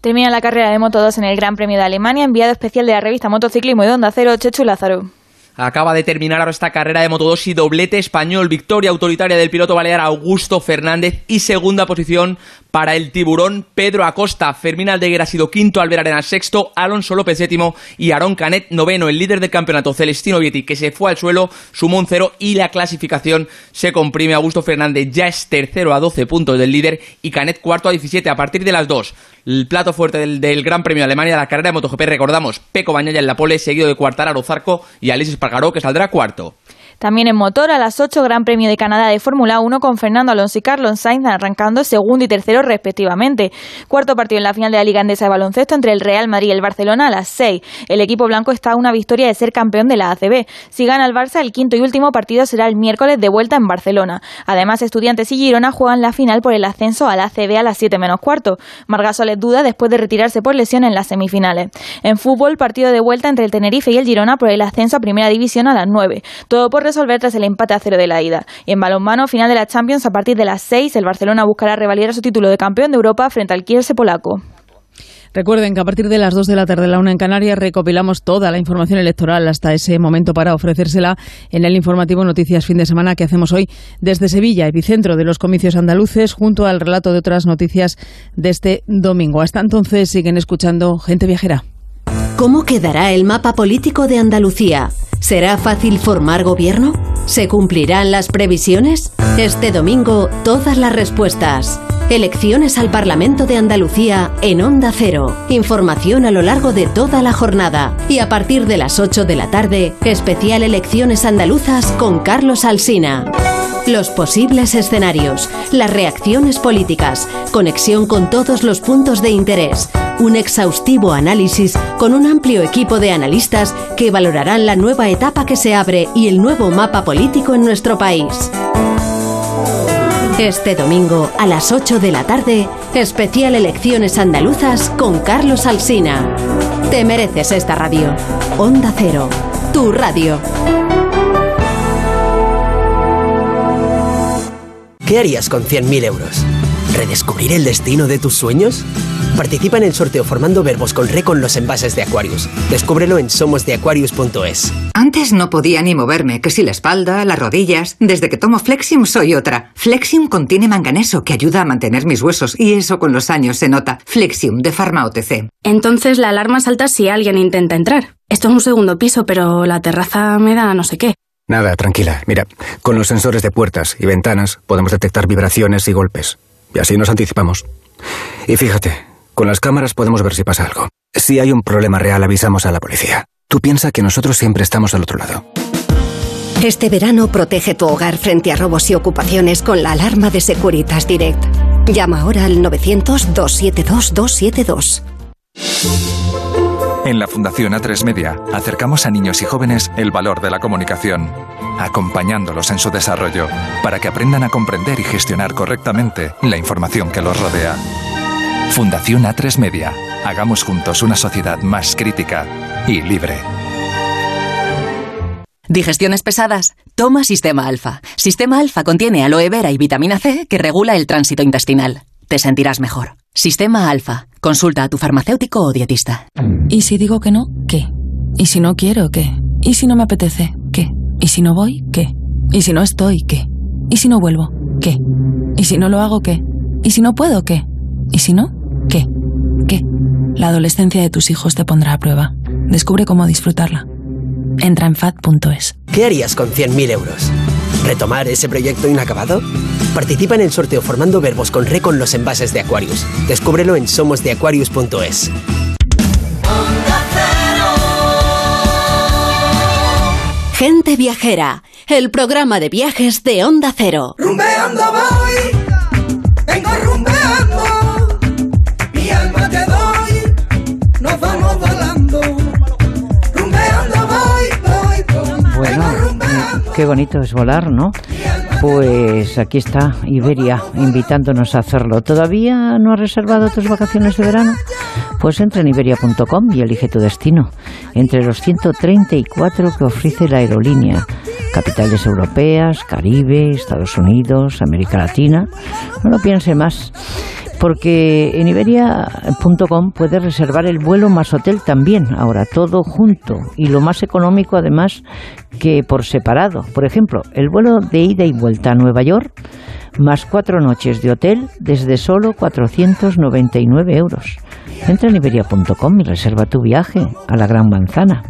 Termina la carrera de Moto 2 en el Gran Premio de Alemania, enviado especial de la revista Motociclismo y de Onda Cero, Chechu Lázaro. Acaba de terminar ahora esta carrera de Moto 2 y doblete español, victoria autoritaria del piloto balear Augusto Fernández y segunda posición para el tiburón Pedro Acosta. Fermín Aldeguer ha sido quinto, Albert Arena sexto, Alonso López séptimo y Aaron Canet noveno. El líder del campeonato, Celestino Vietti, que se fue al suelo, sumó un cero y la clasificación se comprime. Augusto Fernández ya es tercero a 12 puntos del líder y Canet cuarto a 17 a partir de las dos el plato fuerte del, Gran Premio de Alemania, la carrera de MotoGP, recordamos, Peco Bañaya en la pole, seguido de Cuartararo Zarco y Alexis Pargaró, que saldrá cuarto. También en motor, a las 8, Gran Premio de Canadá de Fórmula 1 con Fernando Alonso y Carlos Sainz arrancando segundo y tercero respectivamente. Cuarto partido en la final de la Liga Andesa de Baloncesto entre el Real Madrid y el Barcelona a las 6. El equipo blanco está a una victoria de ser campeón de la ACB. Si gana el Barça, el quinto y último partido será el miércoles de vuelta en Barcelona. Además, Estudiantes y Girona juegan la final por el ascenso a la ACB a las 7 menos cuarto. Margasoles duda después de retirarse por lesión en las semifinales. En fútbol, partido de vuelta entre el Tenerife y el Girona por el ascenso a Primera División a las 9. Todo por resolver tras el empate a cero de la ida. Y en balonmano, final de la Champions, a partir de las 6, el Barcelona buscará revalidar su título de campeón de Europa frente al Kielce polaco. Recuerden que a partir de las 2 de la tarde, la una en Canarias, recopilamos toda la información electoral hasta ese momento para ofrecérsela en el informativo Noticias Fin de Semana que hacemos hoy desde Sevilla, epicentro de los comicios andaluces, junto al relato de otras noticias de este domingo. Hasta entonces siguen escuchando Gente Viajera. ¿Cómo quedará el mapa político de Andalucía? ¿Será fácil formar gobierno? ¿Se cumplirán las previsiones? Este domingo, todas las respuestas. Elecciones al Parlamento de Andalucía en Onda Cero. Información a lo largo de toda la jornada. Y a partir de las 8 de la tarde, especial Elecciones Andaluzas con Carlos Alsina. Los posibles escenarios, las reacciones políticas, conexión con todos los puntos de interés, un exhaustivo análisis con un amplio equipo de analistas que valorarán la nueva etapa que se abre y el nuevo mapa político en nuestro país. Este domingo a las 8 de la tarde, especial Elecciones Andaluzas con Carlos Alsina. Te mereces esta radio. Onda Cero, tu radio. ¿Qué harías con 100.000 euros? ¿Redescubrir el destino de tus sueños? Participa en el sorteo formando verbos con re con los envases de Aquarius. Descúbrelo en somosdeaquarius.es. Antes no podía ni moverme, que si la espalda, las rodillas. Desde que tomo Flexium soy otra. Flexium contiene manganeso que ayuda a mantener mis huesos y eso con los años se nota. Flexium de Pharma OTC. Entonces la alarma salta si alguien intenta entrar. Esto es un segundo piso, pero la terraza me da no sé qué. Nada, tranquila. Mira, con los sensores de puertas y ventanas podemos detectar vibraciones y golpes. Y así nos anticipamos. Y fíjate, con las cámaras podemos ver si pasa algo. Si hay un problema real, avisamos a la policía. Tú piensa que nosotros siempre estamos al otro lado. Este verano protege tu hogar frente a robos y ocupaciones con la alarma de Securitas Direct. Llama ahora al 900-272-272. En la Fundación A3 Media acercamos a niños y jóvenes el valor de la comunicación, acompañándolos en su desarrollo para que aprendan a comprender y gestionar correctamente la información que los rodea. Fundación A3 Media. Hagamos juntos una sociedad más crítica y libre. Digestiones pesadas. Toma Sistema Alfa. Sistema Alfa contiene aloe vera y vitamina C que regula el tránsito intestinal. Te sentirás mejor. Sistema Alfa. Consulta a tu farmacéutico o dietista. ¿Y si digo que no? ¿Qué? ¿Y si no quiero? ¿Qué? ¿Y si no me apetece? ¿Qué? ¿Y si no voy? ¿Qué? ¿Y si no estoy? ¿Qué? ¿Y si no vuelvo? ¿Qué? ¿Y si no lo hago? ¿Qué? ¿Y si no puedo? ¿Qué? ¿Y si no? ¿Qué? ¿Qué? La adolescencia de tus hijos te pondrá a prueba. Descubre cómo disfrutarla. Entra en fat.es. ¿Qué harías con 100.000 euros? ¿Retomar ese proyecto inacabado? Participa en el sorteo formando verbos con re con los envases de Aquarius. Descúbrelo en somosdeaquarius.es. Gente Viajera, el programa de viajes de Onda Cero. Rumbeando voy, qué bonito es volar, ¿no? Pues aquí está Iberia invitándonos a hacerlo. ¿Todavía no has reservado tus vacaciones de verano? Pues entra en iberia.com y elige tu destino. Entre los 134 que ofrece la aerolínea. Capitales europeas, Caribe, Estados Unidos, América Latina. No lo piense más porque en iberia.com puedes reservar el vuelo más hotel también, ahora todo junto y lo más económico además que por separado. Por ejemplo, el vuelo de ida y vuelta a Nueva York más cuatro noches de hotel desde solo 499 euros. Entra en iberia.com y reserva tu viaje a la Gran Manzana.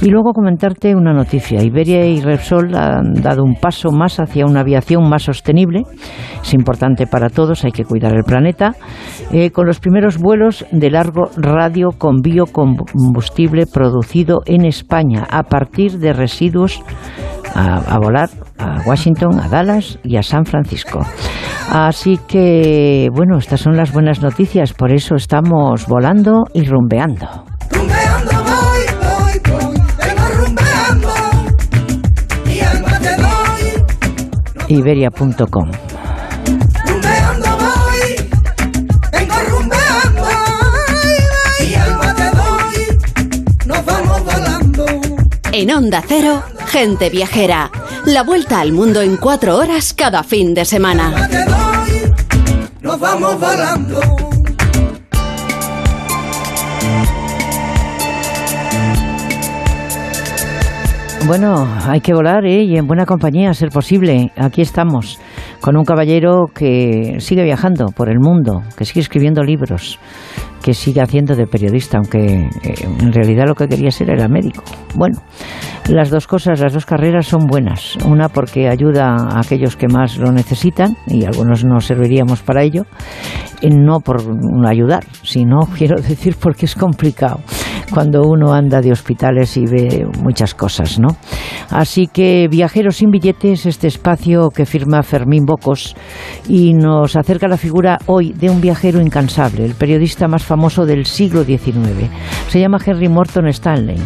Y luego comentarte una noticia. Iberia y Repsol han dado un paso más hacia una aviación más sostenible. Es importante para todos, hay que cuidar el planeta. Eh, con los primeros vuelos de largo radio con biocombustible producido en España a partir de residuos a, a, volar a Washington, a Dallas y a San Francisco. Así que, bueno, estas son las buenas noticias, por eso estamos volando y rumbeando. Rumbeando voy, voy, voy, vengo rumbeando, mi alma te doy, Iberia.com. En Onda Cero, Gente Viajera. La vuelta al mundo en cuatro horas cada fin de semana. Nos vamos volando. Bueno, hay que volar ¿eh? y en buena compañía, a ser posible. Aquí estamos con un caballero que sigue viajando por el mundo, que sigue escribiendo libros, que sigue haciendo de periodista, aunque eh, en realidad lo que quería ser era médico. Bueno, las dos cosas, las dos carreras son buenas. Una porque ayuda a aquellos que más lo necesitan y algunos no serviríamos para ello. Y no por ayudar, sino quiero decir porque es complicado cuando uno anda de hospitales y ve muchas cosas, ¿no? Así que Viajeros sin billetes, este espacio que firma Fermín Bocos y nos acerca la figura hoy de un viajero incansable, el periodista más famoso del siglo XIX. Se llama Henry Morton Stanley.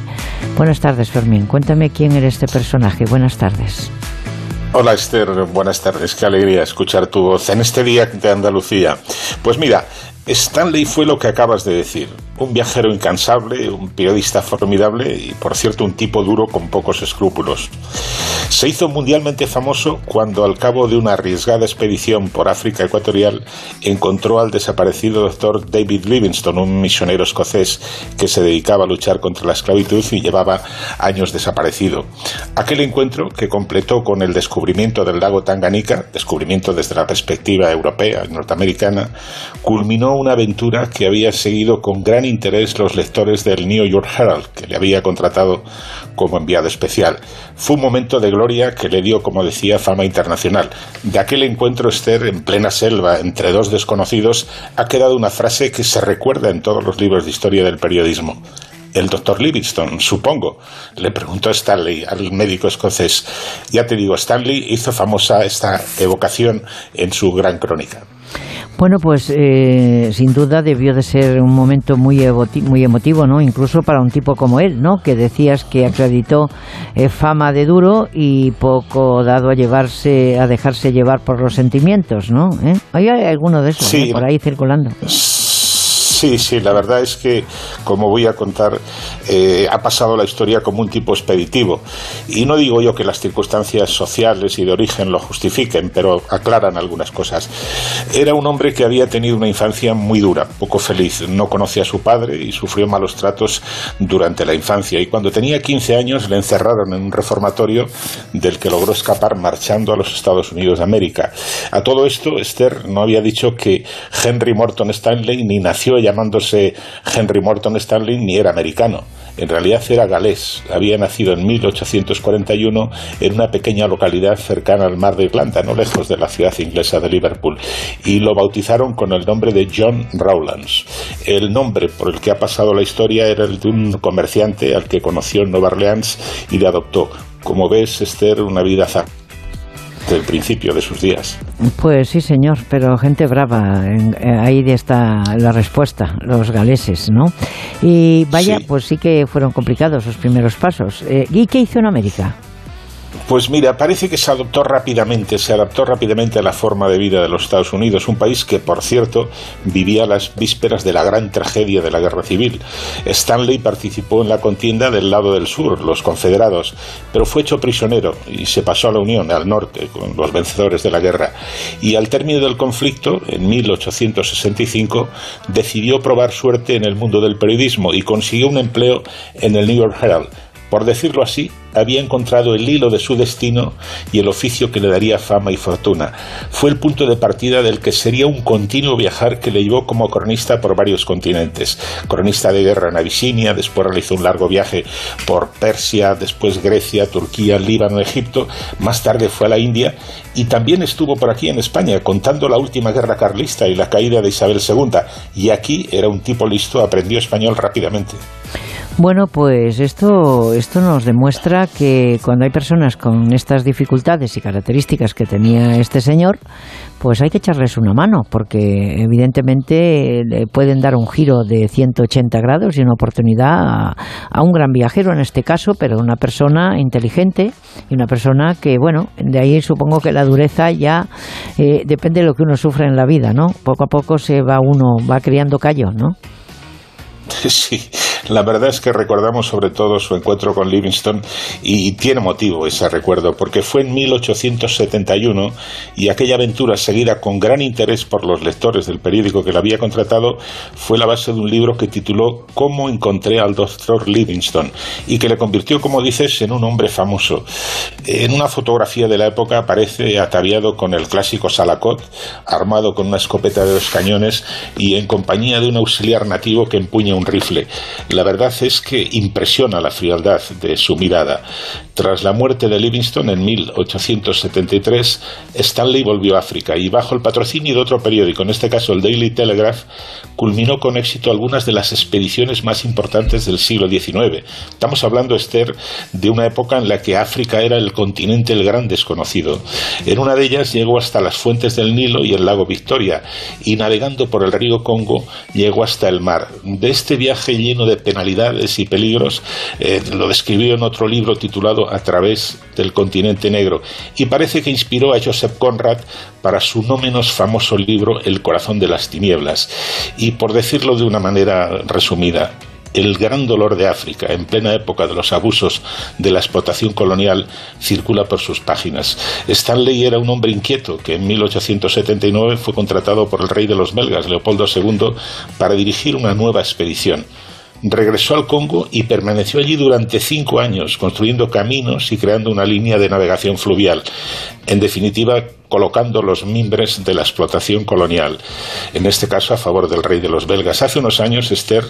Buenas tardes, Fermín. Cuéntame quién era este personaje. Buenas tardes. Hola Esther, buenas tardes. Qué alegría escuchar tu voz en este día de Andalucía. Pues mira, Stanley fue lo que acabas de decir, un viajero incansable, un periodista formidable y, por cierto, un tipo duro con pocos escrúpulos. Se hizo mundialmente famoso cuando, al cabo de una arriesgada expedición por África Ecuatorial, encontró al desaparecido doctor David Livingstone, un misionero escocés que se dedicaba a luchar contra la esclavitud y llevaba años desaparecido. Aquel encuentro, que completó con el descubrimiento del lago Tanganica, descubrimiento desde la perspectiva europea y norteamericana, culminó una aventura que había seguido con gran interés los lectores del New York Herald, que le había contratado como enviado especial. Fue un momento de gloria que le dio, como decía, fama internacional. De aquel encuentro Esther en plena selva entre dos desconocidos ha quedado una frase que se recuerda en todos los libros de historia del periodismo el doctor Livingstone, supongo. Le preguntó Stanley, al médico escocés. Ya te digo, Stanley hizo famosa esta evocación en su gran crónica. Bueno, pues eh, sin duda debió de ser un momento muy, muy emotivo, ¿no? Incluso para un tipo como él, ¿no? Que decías que acreditó eh, fama de duro y poco dado a llevarse, a dejarse llevar por los sentimientos, ¿no? ¿Eh? ¿Hay alguno de esos por ahí circulando? Sí, sí, la verdad es que, como voy a contar, eh, ha pasado la historia como un tipo expeditivo. Y no digo yo que las circunstancias sociales y de origen lo justifiquen, pero aclaran algunas cosas. Era un hombre que había tenido una infancia muy dura, poco feliz. No conocía a su padre y sufrió malos tratos durante la infancia. Y cuando tenía 15 años le encerraron en un reformatorio del que logró escapar marchando a los Estados Unidos de América. A todo esto, Esther no había dicho que Henry Morton Stanley ni nació ella llamándose Henry Morton Stanley ni era americano. En realidad era galés. Había nacido en 1841 en una pequeña localidad cercana al mar de Irlanda, no lejos de la ciudad inglesa de Liverpool, y lo bautizaron con el nombre de John Rowlands. El nombre por el que ha pasado la historia era el de un comerciante al que conoció en Nueva Orleans y le adoptó. Como ves, Esther, una vida del principio de sus días. Pues sí, señor, pero gente brava. Eh, ahí está la respuesta, los galeses, ¿no? Y vaya, pues sí que fueron complicados sus primeros pasos. Eh, ¿Y qué hizo en América? Pues mira, parece que se adoptó rápidamente, se adaptó rápidamente a la forma de vida de los Estados Unidos, un país que, por cierto, vivía las vísperas de la gran tragedia de la Guerra Civil. Stanley participó en la contienda del lado del sur, los confederados, pero fue hecho prisionero y se pasó a la Unión, al norte, con los vencedores de la guerra. Y al término del conflicto, en 1865, decidió probar suerte en el mundo del periodismo y consiguió un empleo en el New York Herald por decirlo así, había encontrado el hilo de su destino y el oficio que le daría fama y fortuna. Fue el punto de partida del que sería un continuo viajar que le llevó como cronista por varios continentes. Cronista de guerra en Abisinia, después realizó un largo viaje por Persia, después Grecia, Turquía, Líbano, Egipto, más tarde fue a la India y también estuvo por aquí en España contando la última guerra carlista y la caída de Isabel II. Y aquí era un tipo listo, aprendió español rápidamente. Bueno, pues esto, esto nos demuestra que cuando hay personas con estas dificultades y características que tenía este señor, pues hay que echarles una mano, porque evidentemente le pueden dar un giro de 180 grados y una oportunidad a, un gran viajero en este caso, pero una persona inteligente y una persona que, bueno, de ahí supongo que la dureza ya eh, depende de lo que uno sufre en la vida, ¿no? Poco a poco se va uno, va criando callo, ¿no? Sí, la verdad es que recordamos sobre todo su encuentro con Livingstone y tiene motivo ese recuerdo, porque fue en 1871 y aquella aventura seguida con gran interés por los lectores del periódico que la había contratado fue la base de un libro que tituló Cómo encontré al doctor Livingstone y que le convirtió, como dices, en un hombre famoso. En una fotografía de la época aparece ataviado con el clásico salacot, armado con una escopeta de dos cañones y en compañía de un auxiliar nativo que empuña un rifle. La verdad es que impresiona la frialdad de su mirada. Tras la muerte de Livingstone en 1873, Stanley volvió a África y bajo el patrocinio de otro periódico, en este caso el Daily Telegraph, culminó con éxito algunas de las expediciones más importantes del siglo XIX. Estamos hablando, Esther, de una época en la que África era el continente el gran desconocido. En una de ellas llegó hasta las fuentes del Nilo y el lago Victoria y navegando por el río Congo llegó hasta el mar. De este viaje lleno de penalidades y peligros, eh, lo describió en otro libro titulado a través del continente negro y parece que inspiró a Joseph Conrad para su no menos famoso libro El corazón de las tinieblas. Y por decirlo de una manera resumida, el gran dolor de África, en plena época de los abusos de la explotación colonial, circula por sus páginas. Stanley era un hombre inquieto que en 1879 fue contratado por el rey de los belgas, Leopoldo II, para dirigir una nueva expedición regresó al Congo y permaneció allí durante cinco años, construyendo caminos y creando una línea de navegación fluvial. En definitiva, colocando los mimbres de la explotación colonial, en este caso a favor del rey de los belgas. Hace unos años, Esther,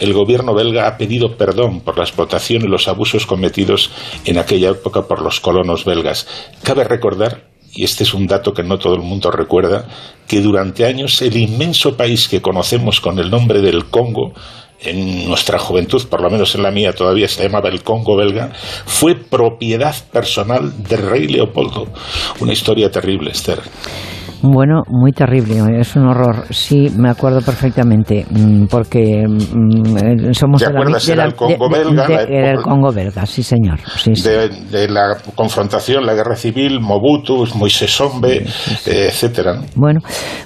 el gobierno belga ha pedido perdón por la explotación y los abusos cometidos en aquella época por los colonos belgas. Cabe recordar y este es un dato que no todo el mundo recuerda, que durante años el inmenso país que conocemos con el nombre del Congo en nuestra juventud, por lo menos en la mía todavía se llamaba el Congo belga, fue propiedad personal del rey Leopoldo. Una historia terrible, Esther. Bueno, muy terrible, es un horror. Sí, me acuerdo perfectamente, mm, porque mm, somos de la, de la, el Congo belga? era el Congo belga, sí señor. De, la confrontación, la guerra civil, Mobutu, Moisés Sombe, eh, etcétera. Bueno,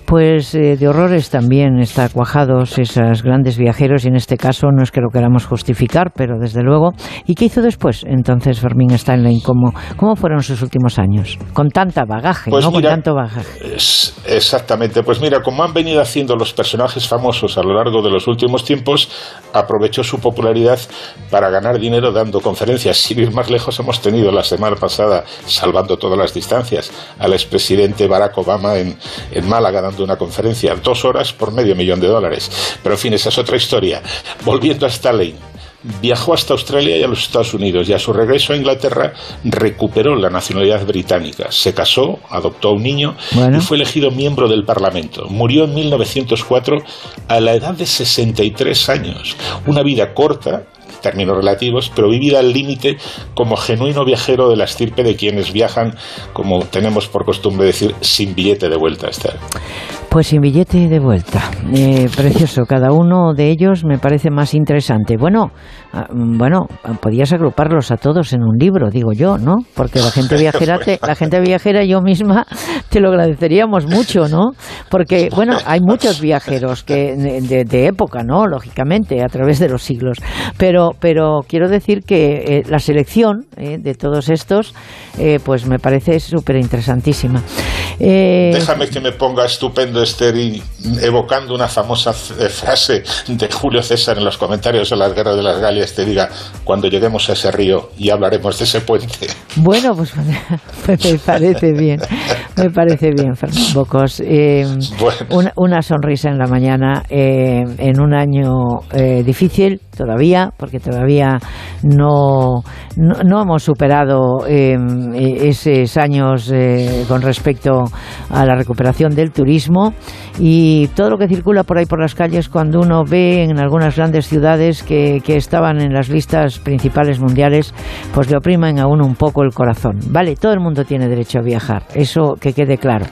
pues eh, de horrores también está cuajados esos grandes viajeros y en este caso no es que lo queramos justificar, pero desde luego. ¿Y qué hizo después entonces Fermín Stanley? ¿Cómo, cómo fueron sus últimos años? Con tanta bagaje, pues ¿no? Con tanto bagaje exactamente. Pues mira, como han venido haciendo los personajes famosos a lo largo de los últimos tiempos, aprovechó su popularidad para ganar dinero dando conferencias. Sin ir más lejos, hemos tenido la semana pasada, salvando todas las distancias, al expresidente Barack Obama en, en Málaga dando una conferencia, dos horas por medio millón de dólares. Pero en fin, esa es otra historia. Volviendo a Stalin viajó hasta Australia y a los Estados Unidos y a su regreso a Inglaterra recuperó la nacionalidad británica. Se casó, adoptó un niño y fue elegido miembro del Parlamento. Murió en 1904 a la edad de 63 años. Una vida corta, términos relativos, pero vivida al límite como genuino viajero de la estirpe de quienes viajan, como tenemos por costumbre decir, sin billete de vuelta, Esther. Pues sin billete de vuelta. Eh, precioso. Cada uno de ellos me parece más interesante. Bueno, bueno, podías agruparlos a todos en un libro, digo yo, ¿no? Porque la gente viajera, la gente viajera, yo misma te lo agradeceríamos mucho, ¿no? Porque bueno, hay muchos viajeros que de, época, ¿no? Lógicamente, a través de los siglos. Pero, pero quiero decir que eh, la selección eh, de todos estos, pues me parece súper interesantísima. Déjame que me ponga estupendo Esther evocando una famosa eh, frase de Julio César en los comentarios de las guerras de las Galias, te diga, cuando lleguemos a ese río y hablaremos de ese puente. Bueno, pues me parece bien, me parece bien, Fernando Bocos. Eh, una, sonrisa en la mañana eh, en un año difícil todavía, porque todavía no, no, hemos superado esos años con respecto a la recuperación del turismo y todo lo que circula por ahí por las calles cuando uno ve en algunas grandes ciudades que, que estaban en las listas principales mundiales, pues le oprimen a uno un poco el corazón. Vale, todo el mundo tiene derecho a viajar, eso que quede claro.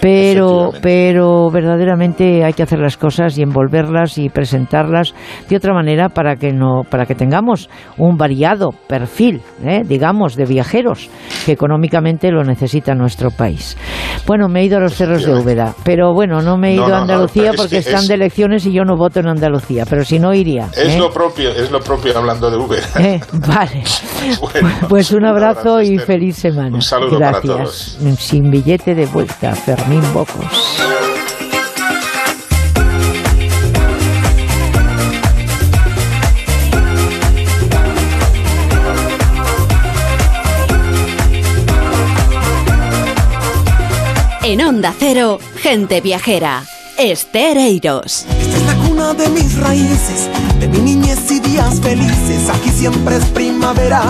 Pero, pero verdaderamente hay que hacer las cosas y envolverlas y presentarlas de otra manera para que no, para que tengamos un variado perfil, ¿eh? digamos, de viajeros que económicamente lo necesita nuestro país. Bueno, me he ido a los cerros de Úbeda, pero bueno, no me he ido a Andalucía porque están de elecciones y yo no voto en Andalucía, pero si no iría. Es ¿eh? lo propio, es lo propio hablando de Uber. Eh, vale. pues un abrazo y feliz semana. Un saludo Gracias. para todos. Sin billete de vuelta, Fermín Bocos. En Onda Cero, gente viajera. Estereiros. Esta es la cuna de mis raíces, de mi niñez y días felices. Aquí siempre es primavera,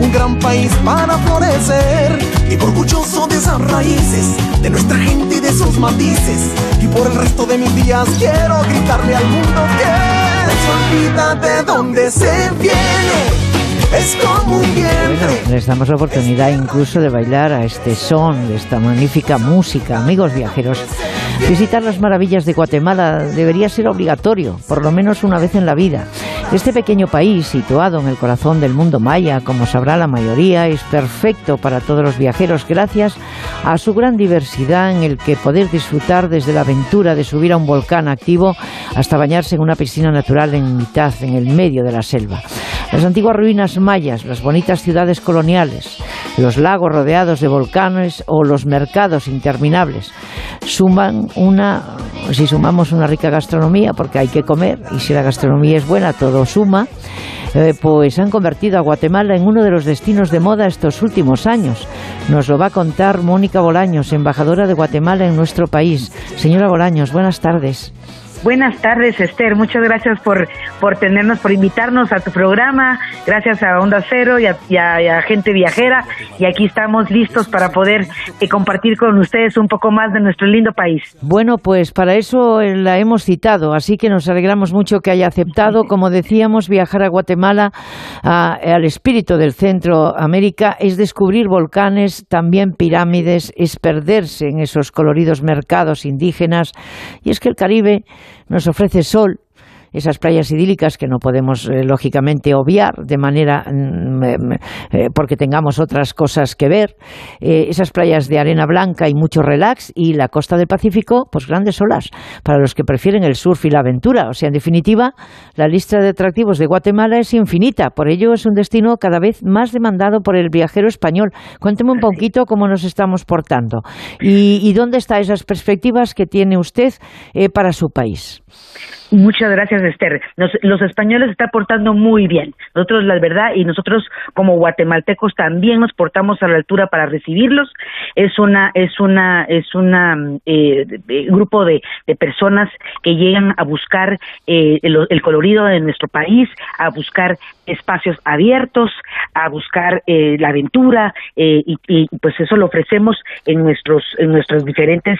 un gran país para florecer. Y orgulloso de esas raíces, de nuestra gente y de sus matices. Y por el resto de mis días quiero gritarle al mundo que se olvida de dónde se viene Bueno, les damos la oportunidad incluso de bailar a este son, de esta magnífica música. Amigos viajeros, visitar las maravillas de Guatemala debería ser obligatorio, por lo menos una vez en la vida. Este pequeño país, situado en el corazón del mundo maya, como sabrá la mayoría, es perfecto para todos los viajeros gracias a su gran diversidad en el que poder disfrutar desde la aventura de subir a un volcán activo hasta bañarse en una piscina natural en mitad, en el medio de la selva. Las antiguas ruinas mayas, las bonitas ciudades coloniales, los lagos rodeados de volcanes o los mercados interminables suman una, si sumamos una rica gastronomía, porque hay que comer, y si la gastronomía es buena, todo suma, eh, pues han convertido a Guatemala en uno de los destinos de moda estos últimos años. Nos lo va a contar Mónica Bolaños, embajadora de Guatemala en nuestro país. Señora Bolaños, buenas tardes. Buenas tardes, Esther. Muchas gracias por, por tenernos, por invitarnos a tu programa. Gracias a Onda Cero y a, Gente Viajera. Y aquí estamos listos para poder eh, compartir con ustedes un poco más de nuestro lindo país. Bueno, pues para eso eh, la hemos citado, así que nos alegramos mucho que haya aceptado. Como decíamos, viajar a Guatemala, al espíritu del Centro América, es descubrir volcanes, también pirámides, es perderse en esos coloridos mercados indígenas. Y es que el Caribe nos ofrece sol, esas playas idílicas que no podemos eh, lógicamente obviar de manera mm, eh, porque tengamos otras cosas que ver, eh, esas playas de arena blanca y mucho relax y la costa del Pacífico, pues grandes olas para los que prefieren el surf y la aventura. O sea, en definitiva, la lista de atractivos de Guatemala es infinita, por ello es un destino cada vez más demandado por el viajero español. Cuénteme un poquito cómo nos estamos portando y, y dónde están esas perspectivas que tiene usted para su país. Muchas gracias, Esther. los españoles están portando muy bien. Nosotros, la verdad, y nosotros como guatemaltecos también nos portamos a la altura para recibirlos. Es una, es una, es una eh, grupo de, personas que llegan a buscar eh, el, colorido de nuestro país, a buscar espacios abiertos, a buscar eh, la aventura y, y, pues eso lo ofrecemos en nuestros, en nuestras diferentes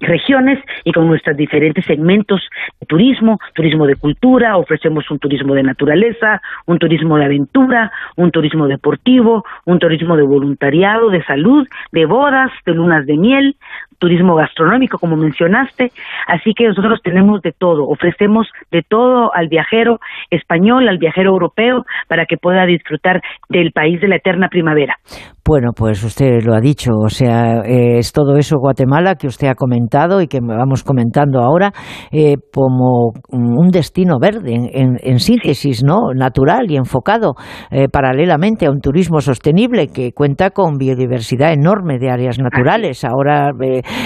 regiones y con nuestros diferentes segmentos de turismo, turismo de cultura, ofrecemos un turismo de naturaleza, un turismo de aventura, un turismo deportivo, un turismo de voluntariado, de salud, de bodas, de lunas de miel, turismo gastronómico, como mencionaste. Así que nosotros tenemos de todo, ofrecemos de todo al viajero español, al viajero europeo, para que pueda disfrutar del país de la eterna primavera. Bueno, pues usted lo ha dicho, o sea, eh, es todo eso Guatemala que usted ha comentado y que vamos comentando ahora eh, como un destino verde, en, síntesis, ¿no? Natural y enfocado eh, paralelamente a un turismo sostenible que cuenta con biodiversidad enorme de áreas naturales. Ahora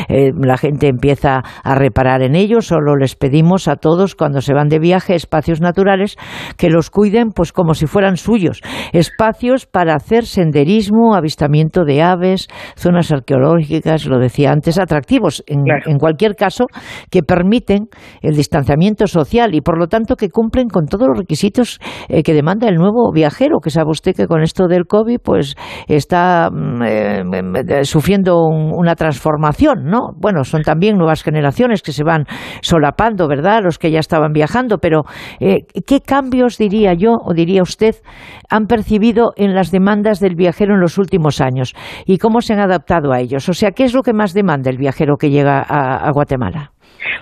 la gente empieza a reparar en ello, solo les pedimos a todos cuando se van de viaje espacios naturales que los cuiden pues como si fueran suyos, espacios para hacer senderismo, avistamiento de aves, zonas arqueológicas, lo decía antes, atractivos en, cualquier caso, que permiten el distanciamiento social y por lo tanto que cumplen con todos los requisitos eh, que demanda el nuevo viajero, que sabe usted que con esto del COVID pues está mm, eh, eh, sufriendo una transformación, ¿no? Bueno, son también nuevas generaciones que se van solapando, ¿verdad? Los que ya estaban viajando, pero ¿qué cambios diría yo o diría usted han percibido en las demandas del viajero en los últimos años y cómo se han adaptado a ellos. O sea, ¿qué es lo que más demanda el viajero que llega a, Guatemala?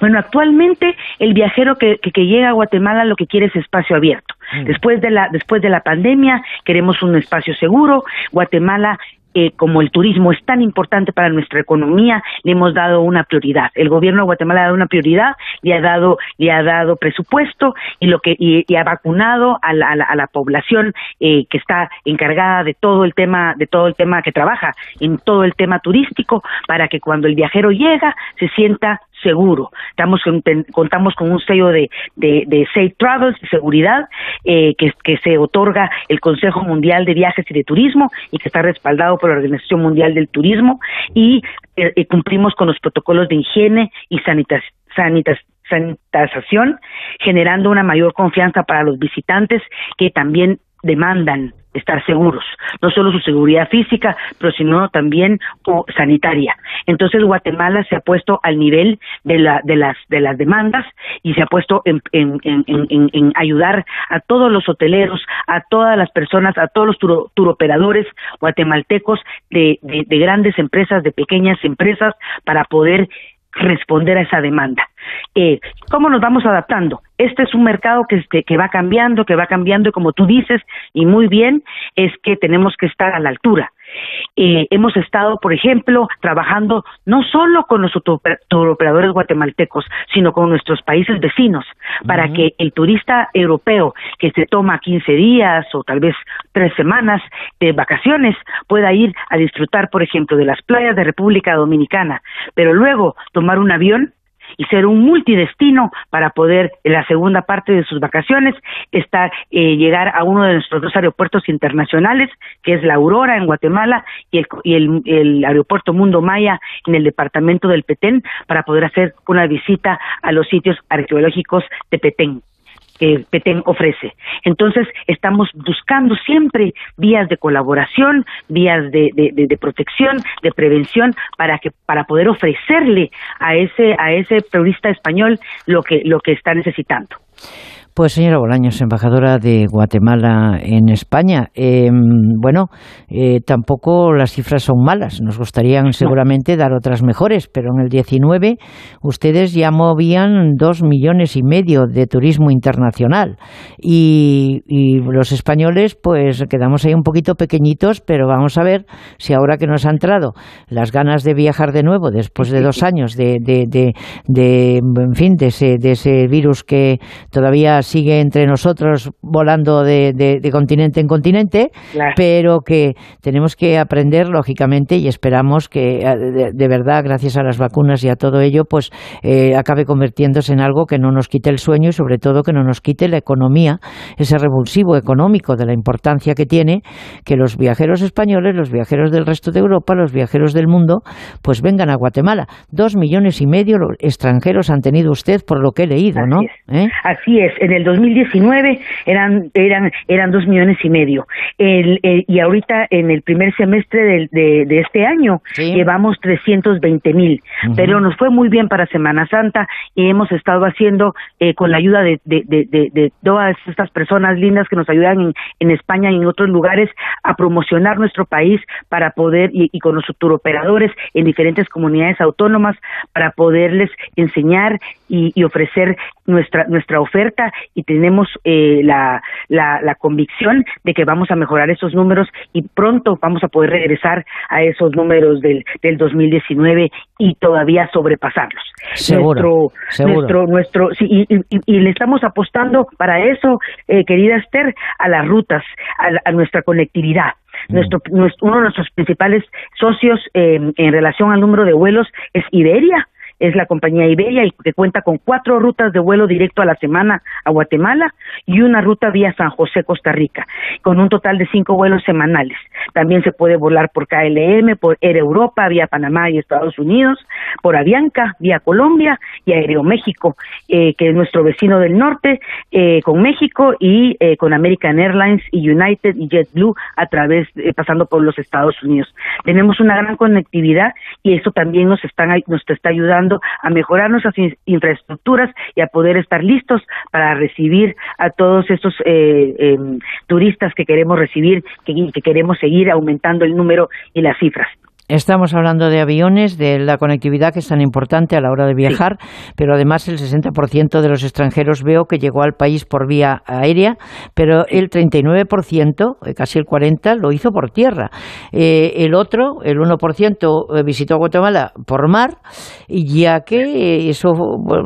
Bueno, actualmente el viajero que, que, llega a Guatemala lo que quiere es espacio abierto. Después de la después de la pandemia queremos un espacio seguro. Guatemala eh, como el turismo es tan importante para nuestra economía, le hemos dado una prioridad. El gobierno de Guatemala ha dado una prioridad, le ha dado, le ha dado presupuesto y lo que y, ha vacunado a la, a la, población eh, que está encargada de todo el tema, de todo el tema que trabaja en todo el tema turístico, para que cuando el viajero llega se sienta seguro. Estamos contamos con un sello de, Safe Travels, seguridad, eh, que, se otorga el Consejo Mundial de Viajes y de Turismo y que está respaldado por la Organización Mundial del Turismo y eh, cumplimos con los protocolos de higiene y sanitización, generando una mayor confianza para los visitantes que también demandan estar seguros, no solo su seguridad física, pero sino también sanitaria. Entonces Guatemala se ha puesto al nivel de, la, de, las, de las demandas y se ha puesto en, ayudar a todos los hoteleros, a todas las personas, a todos los turoperadores guatemaltecos de, de, de grandes empresas, de pequeñas empresas, para poder responder a esa demanda. Eh, ¿Cómo nos vamos adaptando? Este es un mercado que, este, que va cambiando, que va cambiando y como tú dices, y muy bien, es que tenemos que estar a la altura. Eh, hemos estado, por ejemplo, trabajando no solo con los operadores guatemaltecos, sino con nuestros países vecinos, para que el turista europeo que se toma 15 días o tal vez tres semanas de vacaciones pueda ir a disfrutar, por ejemplo, de las playas de República Dominicana, pero luego tomar un avión y ser un multidestino para poder en la segunda parte de sus vacaciones estar eh, llegar a uno de nuestros dos aeropuertos internacionales que es la Aurora en Guatemala y el, y el, el aeropuerto Mundo Maya en el departamento del Petén para poder hacer una visita a los sitios arqueológicos de Petén que Petén ofrece. Entonces, estamos buscando siempre vías de colaboración, vías de, de, protección, de prevención, para que para poder ofrecerle a ese a ese turista español lo que lo que está necesitando. Pues señora Bolaños, embajadora de Guatemala en España, em, bueno, eh, tampoco las cifras son malas. Nos gustarían seguramente dar otras mejores, pero en el 19 ustedes ya movían dos millones y medio de turismo internacional. Y, los españoles pues quedamos ahí un poquito pequeñitos, pero vamos a ver si ahora que nos ha entrado las ganas de viajar de nuevo después de dos años de, de, de, en fin, de ese, de ese virus que todavía sigue entre nosotros volando de, continente en continente, pero que tenemos que aprender, lógicamente, y esperamos que eh, de, verdad, gracias a las vacunas y a todo ello, pues eh, acabe convirtiéndose en algo que no nos quite el sueño y sobre todo que no nos quite la economía, ese revulsivo económico de la importancia que tiene que los viajeros españoles, los viajeros del resto de Europa, los viajeros del mundo, pues vengan a Guatemala. Dos millones y medio extranjeros han tenido usted por lo que he leído, ¿no? Así es. ¿Eh? el 2019 eran eran eran dos millones y medio. El, y ahorita en el primer semestre de, de, este año llevamos 320 mil. Pero nos fue muy bien para Semana Santa y hemos estado haciendo eh, con la ayuda de, de, de, todas estas personas lindas que nos ayudan en, en, España y en otros lugares a promocionar nuestro país para poder y, y con los turoperadores en diferentes comunidades autónomas para poderles enseñar y, y ofrecer nuestra nuestra oferta y tenemos eh, la, la, convicción de que vamos a mejorar esos números y pronto vamos a poder regresar a esos números del, del 2019 y todavía sobrepasarlos. Seguro, nuestro, nuestro, sí, y, le estamos apostando para eso, eh, querida Esther, a las rutas, a, nuestra conectividad. Mm. Nuestro, uno de nuestros principales socios eh, en relación al número de vuelos es Iberia es la compañía Iberia y que cuenta con cuatro rutas de vuelo directo a la semana a Guatemala y una ruta vía San José, Costa Rica, con un total de cinco vuelos semanales. También se puede volar por KLM, por Air Europa, vía Panamá y Estados Unidos, por Avianca, vía Colombia y Aeroméxico, eh, que es nuestro vecino del norte, eh, con México y eh, con American Airlines y United y JetBlue a través, pasando por los Estados Unidos. Tenemos una gran conectividad y eso también nos, están, nos está ayudando a mejorar nuestras infraestructuras y a poder estar listos para recibir a todos estos eh, em, turistas que queremos recibir, y que queremos seguir aumentando el número y las cifras. Estamos hablando de aviones, de la conectividad que es tan importante a la hora de viajar, pero además el 60% de los extranjeros veo que llegó al país por vía aérea, pero el 39%, eh, casi el 40%, lo hizo por tierra. Eh, el otro, el 1%, eh, visitó Guatemala por mar, ya que eso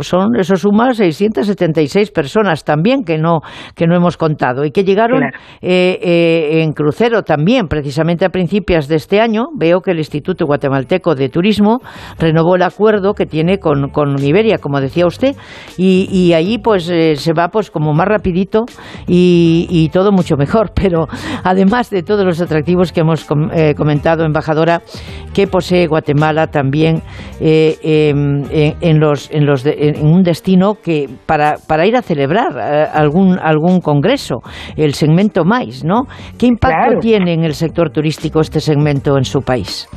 son eso suma 676 personas también que no que no hemos contado y que llegaron en crucero también, precisamente a principios de este año. Veo que el Instituto Guatemalteco de Turismo renovó el acuerdo que tiene con, con Iberia, como decía usted, y, y allí pues eh, se va pues como más rapidito y, todo mucho mejor. Pero además de todos los atractivos que hemos eh, comentado, embajadora, que posee Guatemala también eh, em, en, los, en, los en un destino que para, para ir a celebrar algún, algún congreso, el segmento MAIS, ¿no? ¿Qué impacto tiene en el sector turístico este segmento en su país?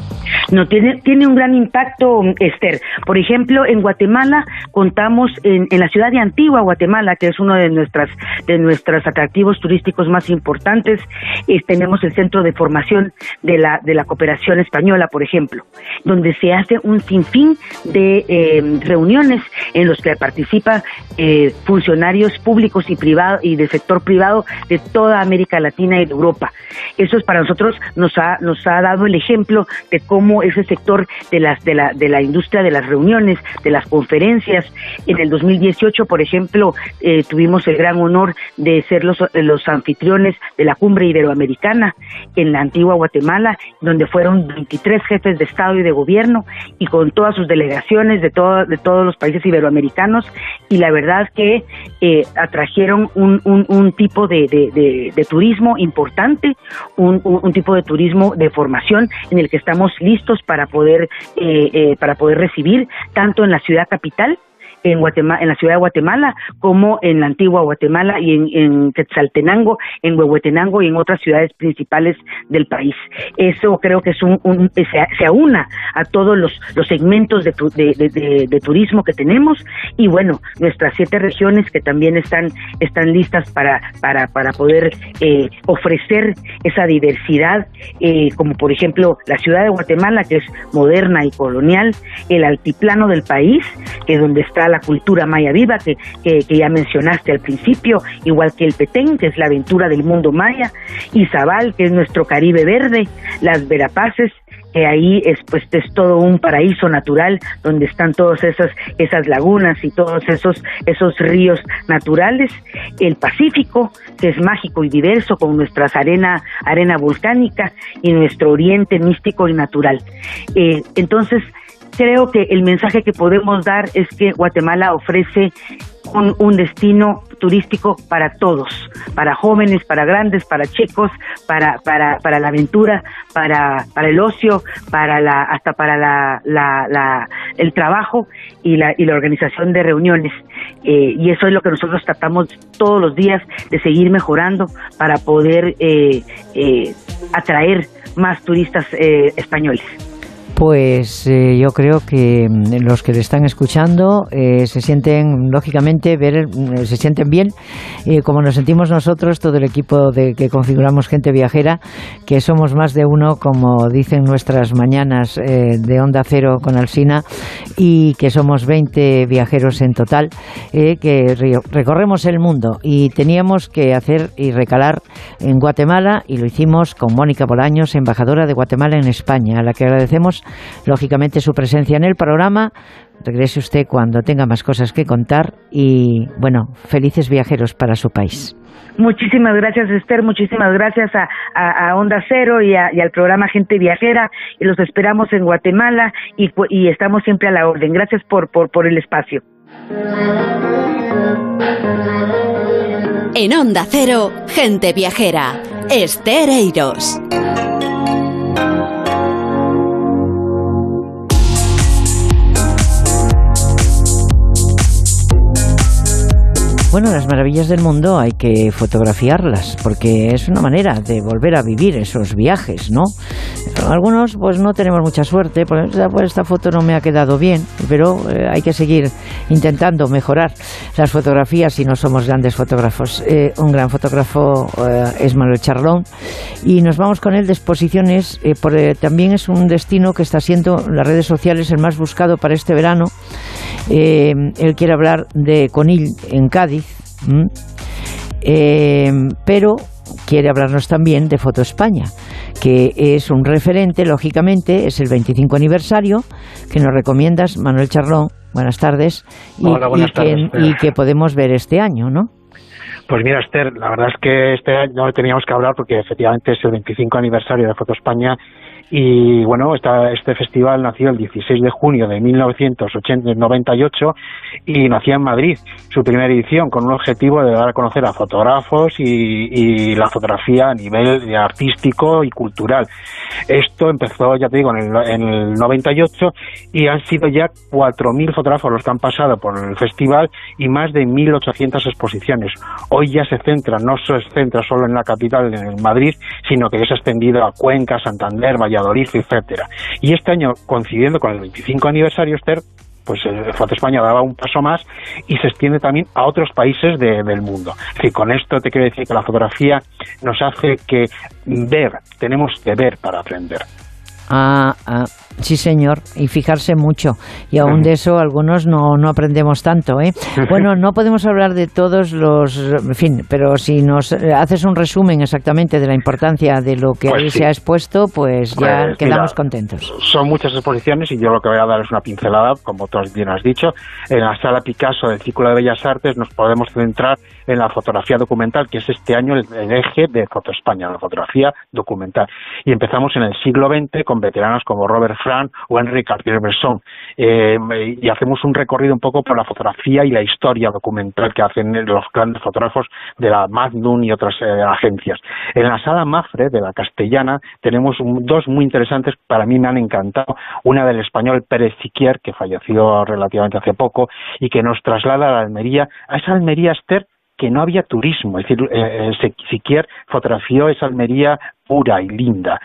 No, tiene, tiene un gran impacto, Esther. Por ejemplo, en Guatemala contamos en, en la ciudad de Antigua, Guatemala, que es uno de nuestras de nuestros atractivos turísticos más importantes, tenemos el centro de formación de la de la cooperación española, por ejemplo, donde se hace un sinfín de eh, reuniones en los que participan eh, funcionarios públicos y privados y del sector privado de toda América Latina y de Europa. Eso es para nosotros nos ha nos ha dado el ejemplo de cómo ese sector de las de la de la industria de las reuniones, de las conferencias. En el 2018, por ejemplo, eh, tuvimos el gran honor de ser los, los anfitriones de la cumbre iberoamericana en la antigua Guatemala, donde fueron 23 jefes de Estado y de gobierno y con todas sus delegaciones de, de todos los países iberoamericanos. Y la verdad que eh, atrajeron un, un, tipo de, de, turismo importante, un, un, tipo de turismo de formación en el que estamos listos para poder, eh, eh, para poder recibir tanto en la ciudad capital en, Guatemala, en la ciudad de Guatemala, como en la antigua Guatemala y en, en Quetzaltenango, en Huehuetenango y en otras ciudades principales del país. Eso creo que es un, se, aúna a todos los, los segmentos de, de, turismo que tenemos y bueno, nuestras siete regiones que también están, están listas para, para, para poder eh, ofrecer esa diversidad, eh, como por ejemplo la ciudad de Guatemala, que es moderna y colonial, el altiplano del país, que es donde está la la cultura maya viva que, que, ya mencionaste al principio, igual que el Petén, que es la aventura del mundo maya, Izabal, que es nuestro Caribe verde, las Verapaces, que ahí es pues es todo un paraíso natural donde están todas esas esas lagunas y todos esos esos ríos naturales. El Pacífico que es mágico y diverso con nuestras arena arena volcánica y nuestro oriente místico y natural. Eh, entonces creo que el mensaje que podemos dar es que Guatemala ofrece un, destino turístico para todos, para jóvenes, para grandes, para chicos, para, para, para la aventura, para, para el ocio, para la, hasta para la, la, el trabajo y la, y la organización de reuniones. Eh, y eso es lo que nosotros tratamos todos los días de seguir mejorando para poder eh, eh, atraer más turistas españoles. Pues eh, yo creo que mm, los que le están escuchando eh, se sienten, lógicamente, ver, mm, se sienten bien, eh, como nos sentimos nosotros, todo el equipo de que configuramos gente viajera, que somos más de uno, como dicen nuestras mañanas de Onda Cero con Alsina, y que somos 20 viajeros en total, que recorremos el mundo. Y teníamos que hacer y recalar en Guatemala y lo hicimos con Mónica Bolaños, embajadora de Guatemala en España, a la que agradecemos lógicamente su presencia en el programa. Regrese usted cuando tenga más cosas que contar y, bueno, felices viajeros para su país. Muchísimas gracias, Esther. Muchísimas gracias a, Onda Cero y, al programa Gente Viajera. Y los esperamos en Guatemala y, y estamos siempre a la orden. Gracias por, por, por el espacio. En Onda Cero, Gente Viajera. Esther Eiros. Bueno, las maravillas del mundo hay que fotografiarlas porque es una manera de volver a vivir esos viajes, ¿no? Algunos pues no tenemos mucha suerte, pues, esta foto no me ha quedado bien, pero eh, hay que seguir intentando mejorar las fotografías si no somos grandes fotógrafos. Eh, un gran fotógrafo eh, es Manuel Charlón y nos vamos con él de exposiciones, porque también es un destino que está siendo las redes sociales el más buscado para este verano. él quiere hablar de Conil en Cádiz eh, pero quiere hablarnos también de Foto España, que es un referente, lógicamente, es el 25 aniversario, que nos recomiendas, Manuel Charlón, buenas tardes, y, que, podemos ver este año, ¿no? Pues mira, Esther, la verdad es que este año teníamos que hablar porque efectivamente es el 25 aniversario de Foto España y bueno, este festival nació el 16 de junio de 1998 y nació en Madrid, su primera edición, con un objetivo de dar a conocer a fotógrafos y, la fotografía a nivel artístico y cultural. Esto empezó, ya te digo, en el, en el 98 y han sido ya 4.000 fotógrafos los que han pasado por el festival y más de 1.800 exposiciones. Hoy ya se centra, no se centra solo en la capital, en Madrid, sino que ya se ha extendido a Cuenca, Santander, Valladolid, Valladolid, etcétera. Y este año, coincidiendo con el 25 aniversario, Esther, pues el Foto España daba un paso más y se extiende también a otros países del mundo. Es con esto te quiero decir que la fotografía nos hace que ver, tenemos que ver para aprender. Ah, ah, sí, señor, y fijarse mucho. Y aún de eso algunos no, no aprendemos tanto. ¿eh? Bueno, no podemos hablar de todos los. En fin, pero si nos haces un resumen exactamente de la importancia de lo que Pues ahí sí. se ha expuesto, pues ya Pues, quedamos mira, contentos. Son muchas exposiciones y yo lo que voy a dar es una pincelada, como tú bien has dicho. En la sala Picasso del Círculo de Bellas Artes nos podemos centrar en la fotografía documental, que es este año el, el eje de Foto España, la fotografía documental. Y empezamos en el siglo XX con veteranos como Robert Frank o Henri Cartier-Bresson. Eh, y hacemos un recorrido un poco por la fotografía y la historia documental que hacen los grandes fotógrafos de la Magnum y otras eh, agencias. En la sala Mafre de la Castellana tenemos un- dos muy interesantes, para mí me han encantado. Una del español Pérez Siquier, que falleció relativamente hace poco, y que nos traslada a la Almería, a esa Almería Esther que no había turismo, es decir, eh, eh, Si- Siquier fotografió esa Almería pura y linda,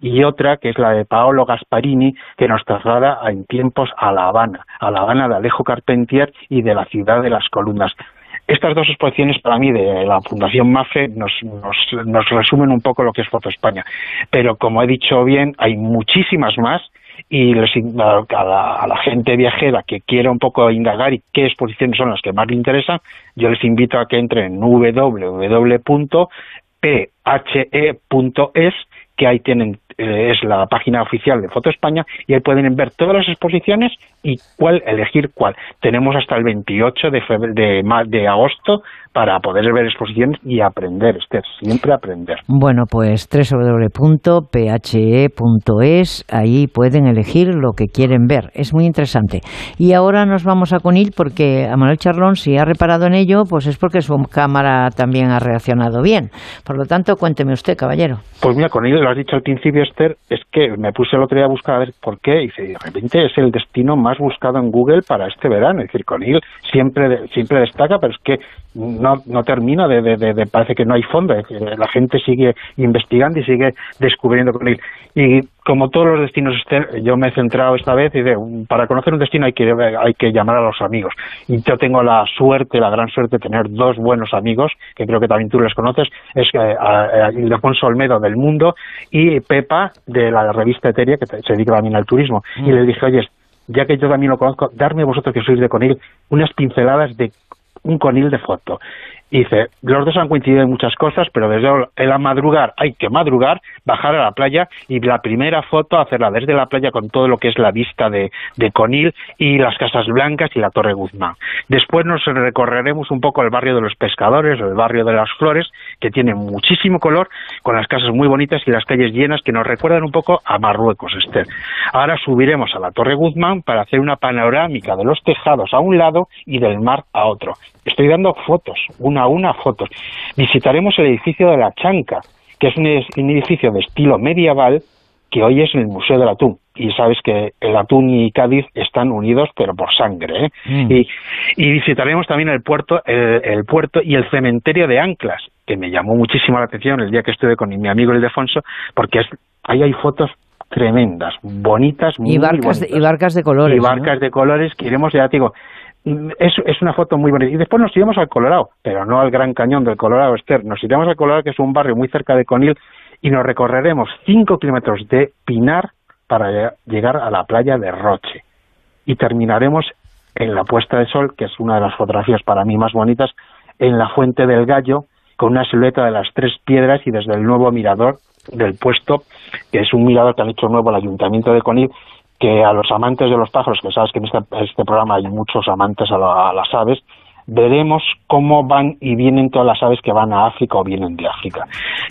y otra que es la de Paolo Gasparini, que nos traslada en tiempos a La Habana, a La Habana de Alejo Carpentier y de la ciudad de las columnas. Estas dos exposiciones para mí de la Fundación MAFE nos, nos, nos resumen un poco lo que es Foto España. Pero como he dicho bien, hay muchísimas más y les a, la, gente viajera que quiera un poco indagar y qué exposiciones son las que más le interesan, yo les invito a que entren en www.phe.es que ahí tienen eh, es la página oficial de Foto España y ahí pueden ver todas las exposiciones y cuál elegir cuál. Tenemos hasta el 28 de de, de agosto para poder ver exposiciones y aprender, Esther, siempre aprender. Bueno, pues www.phe.es, ahí pueden elegir lo que quieren ver. Es muy interesante. Y ahora nos vamos a Conil porque a Manuel Charlón, si ha reparado en ello, pues es porque su cámara también ha reaccionado bien. Por lo tanto, cuénteme usted, caballero. Pues mira, con ello lo has dicho al principio, Esther, es que me puse el otro día a buscar a ver por qué, y de repente es el destino más buscado en Google para este verano. Es decir, Conil siempre, siempre destaca, pero es que no, no termina de, de- de- de- parece que no hay fondo. Es decir, la gente sigue investigando y sigue descubriendo Conil. Y como todos los destinos, Esther, yo me he centrado esta vez y de, para conocer un destino hay que, hay que llamar a los amigos. Y yo tengo la suerte, la gran suerte de tener dos buenos amigos, que creo que también tú les conoces, es eh, Ildefonso Olmedo del Mundo y Pepa de la revista Eteria, que se dedica también al turismo. Y les dije, oye, ya que yo también lo conozco, darme vosotros que sois de Conil unas pinceladas de un conil de foto. Dice, los dos han coincidido en muchas cosas, pero desde el madrugar hay que madrugar, bajar a la playa y la primera foto hacerla desde la playa con todo lo que es la vista de, de Conil y las Casas Blancas y la Torre Guzmán. Después nos recorreremos un poco el barrio de los pescadores, el barrio de las flores, que tiene muchísimo color, con las casas muy bonitas y las calles llenas que nos recuerdan un poco a Marruecos. Ahora subiremos a la Torre Guzmán para hacer una panorámica de los tejados a un lado y del mar a otro. Estoy dando fotos, una a una fotos. Visitaremos el edificio de la Chanca, que es un, edificio de estilo medieval que hoy es el Museo del Atún. Y sabes que el atún y Cádiz están unidos, pero por sangre. ¿eh? Mm. Y, y visitaremos también el puerto, el, el puerto y el cementerio de Anclas, que me llamó muchísimo la atención el día que estuve con mi amigo Ildefonso, porque es, ahí hay fotos tremendas, bonitas, muy Y barcas, de, bonitas y barcas de colores. y ¿no? barcas de colores que iremos, ya te digo, es, una foto muy bonita. Y después nos iremos al Colorado, pero no al Gran Cañón del Colorado, Esther. Nos iremos al Colorado, que es un barrio muy cerca de Conil, y nos recorreremos cinco kilómetros de Pinar para lle- llegar a la playa de Roche. Y terminaremos en la puesta de sol, que es una de las fotografías para mí más bonitas, en la Fuente del Gallo, con una silueta de las tres piedras y desde el nuevo mirador del puesto, que es un mirador que han hecho nuevo el Ayuntamiento de Conil, que a los amantes de los pájaros, que sabes que en este, este programa hay muchos amantes a, la- las aves, veremos cómo van y vienen todas las aves que van a África o vienen de África.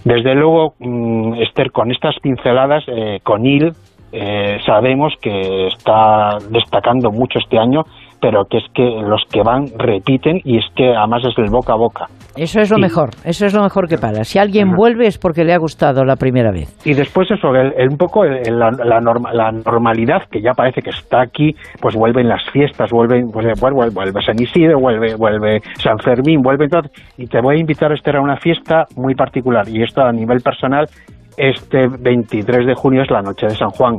Desde luego, mm, Esther, con estas pinceladas, eh, Conil eh, sabemos que está destacando mucho este año, pero que es que los que van repiten y es que además es el boca a boca. Eso es lo mejor, eso es lo mejor que para. Si alguien vuelve es porque le ha gustado la primera vez. Y después eso, el- el- un poco el- la, la norma- la normalidad que ya parece que está aquí, pues vuelven las fiestas, vuelven, pues eh, vuelve, vuelve San Isidro, vuelve, vuelve San Fermín, vuelve todo. Y te voy a invitar Esther a una fiesta muy particular, y esto a nivel personal, este 23 de junio es la noche de San Juan.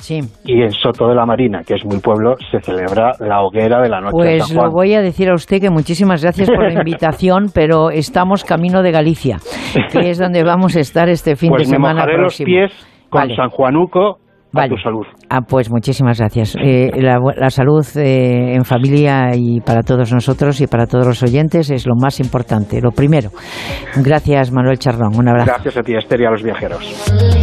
Sí. Y en Soto de la Marina, que es mi pueblo, se celebra la hoguera de la noche pues de San Juan. lo voy a decir a usted que muchísimas gracias por la invitación, pero estamos camino de Galicia, que es donde vamos a estar este fin pues de semana me los pies con Vale. San Juanuco a Vale. tu salud. Ah, pues muchísimas gracias. Eh, la, la salud eh, en familia y para todos nosotros y para todos los oyentes es lo más importante, lo primero. Gracias, Manuel Charrón. Un abrazo. Gracias a ti, Esther, y a los viajeros.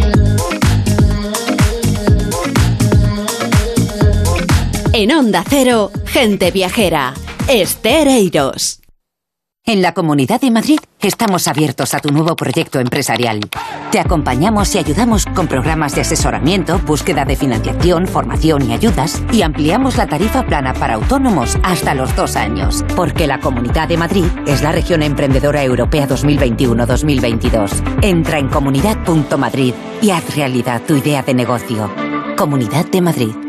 En Onda Cero, gente viajera. Esther Eiros. En la Comunidad de Madrid estamos abiertos a tu nuevo proyecto empresarial. Te acompañamos y ayudamos con programas de asesoramiento, búsqueda de financiación, formación y ayudas y ampliamos la tarifa plana para autónomos hasta los dos años. Porque la Comunidad de Madrid es la región emprendedora europea 2021-2022. Entra en comunidad.madrid y haz realidad tu idea de negocio. Comunidad de Madrid.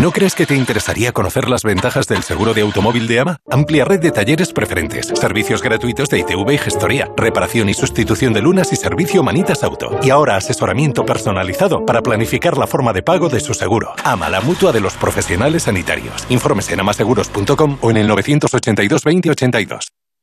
¿No crees que te interesaría conocer las ventajas del seguro de automóvil de AMA? Amplia red de talleres preferentes, servicios gratuitos de ITV y gestoría, reparación y sustitución de lunas y servicio Manitas Auto. Y ahora asesoramiento personalizado para planificar la forma de pago de su seguro. AMA, la mutua de los profesionales sanitarios. Infórmese en amaseguros.com o en el 982 20 82.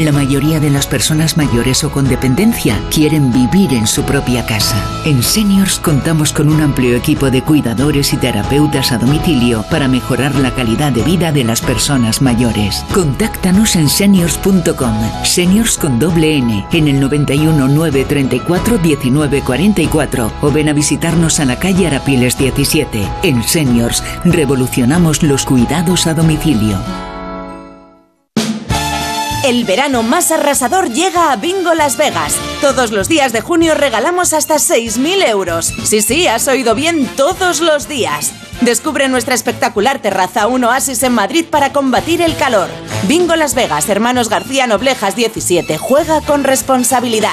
La mayoría de las personas mayores o con dependencia quieren vivir en su propia casa. En Seniors contamos con un amplio equipo de cuidadores y terapeutas a domicilio para mejorar la calidad de vida de las personas mayores. Contáctanos en seniors.com, seniors con doble N, en el 91 934 1944 o ven a visitarnos a la calle Arapiles 17. En Seniors revolucionamos los cuidados a domicilio. El verano más arrasador llega a Bingo Las Vegas. Todos los días de junio regalamos hasta 6.000 euros. Sí, sí, has oído bien, todos los días. Descubre nuestra espectacular terraza, un oasis en Madrid para combatir el calor. Bingo Las Vegas, Hermanos García Noblejas 17. Juega con responsabilidad.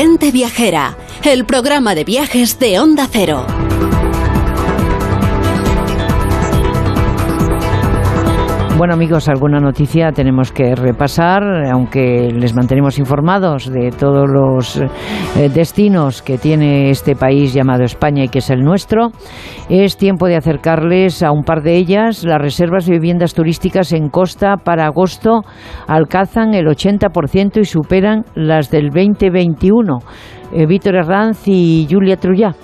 Gente Viajera, el programa de viajes de Onda Cero. Bueno amigos, alguna noticia tenemos que repasar, aunque les mantenemos informados de todos los eh, destinos que tiene este país llamado España y que es el nuestro. Es tiempo de acercarles a un par de ellas. Las reservas de viviendas turísticas en costa para agosto alcanzan el 80% y superan las del 2021. Eh, Víctor Herranz y Julia Trullá.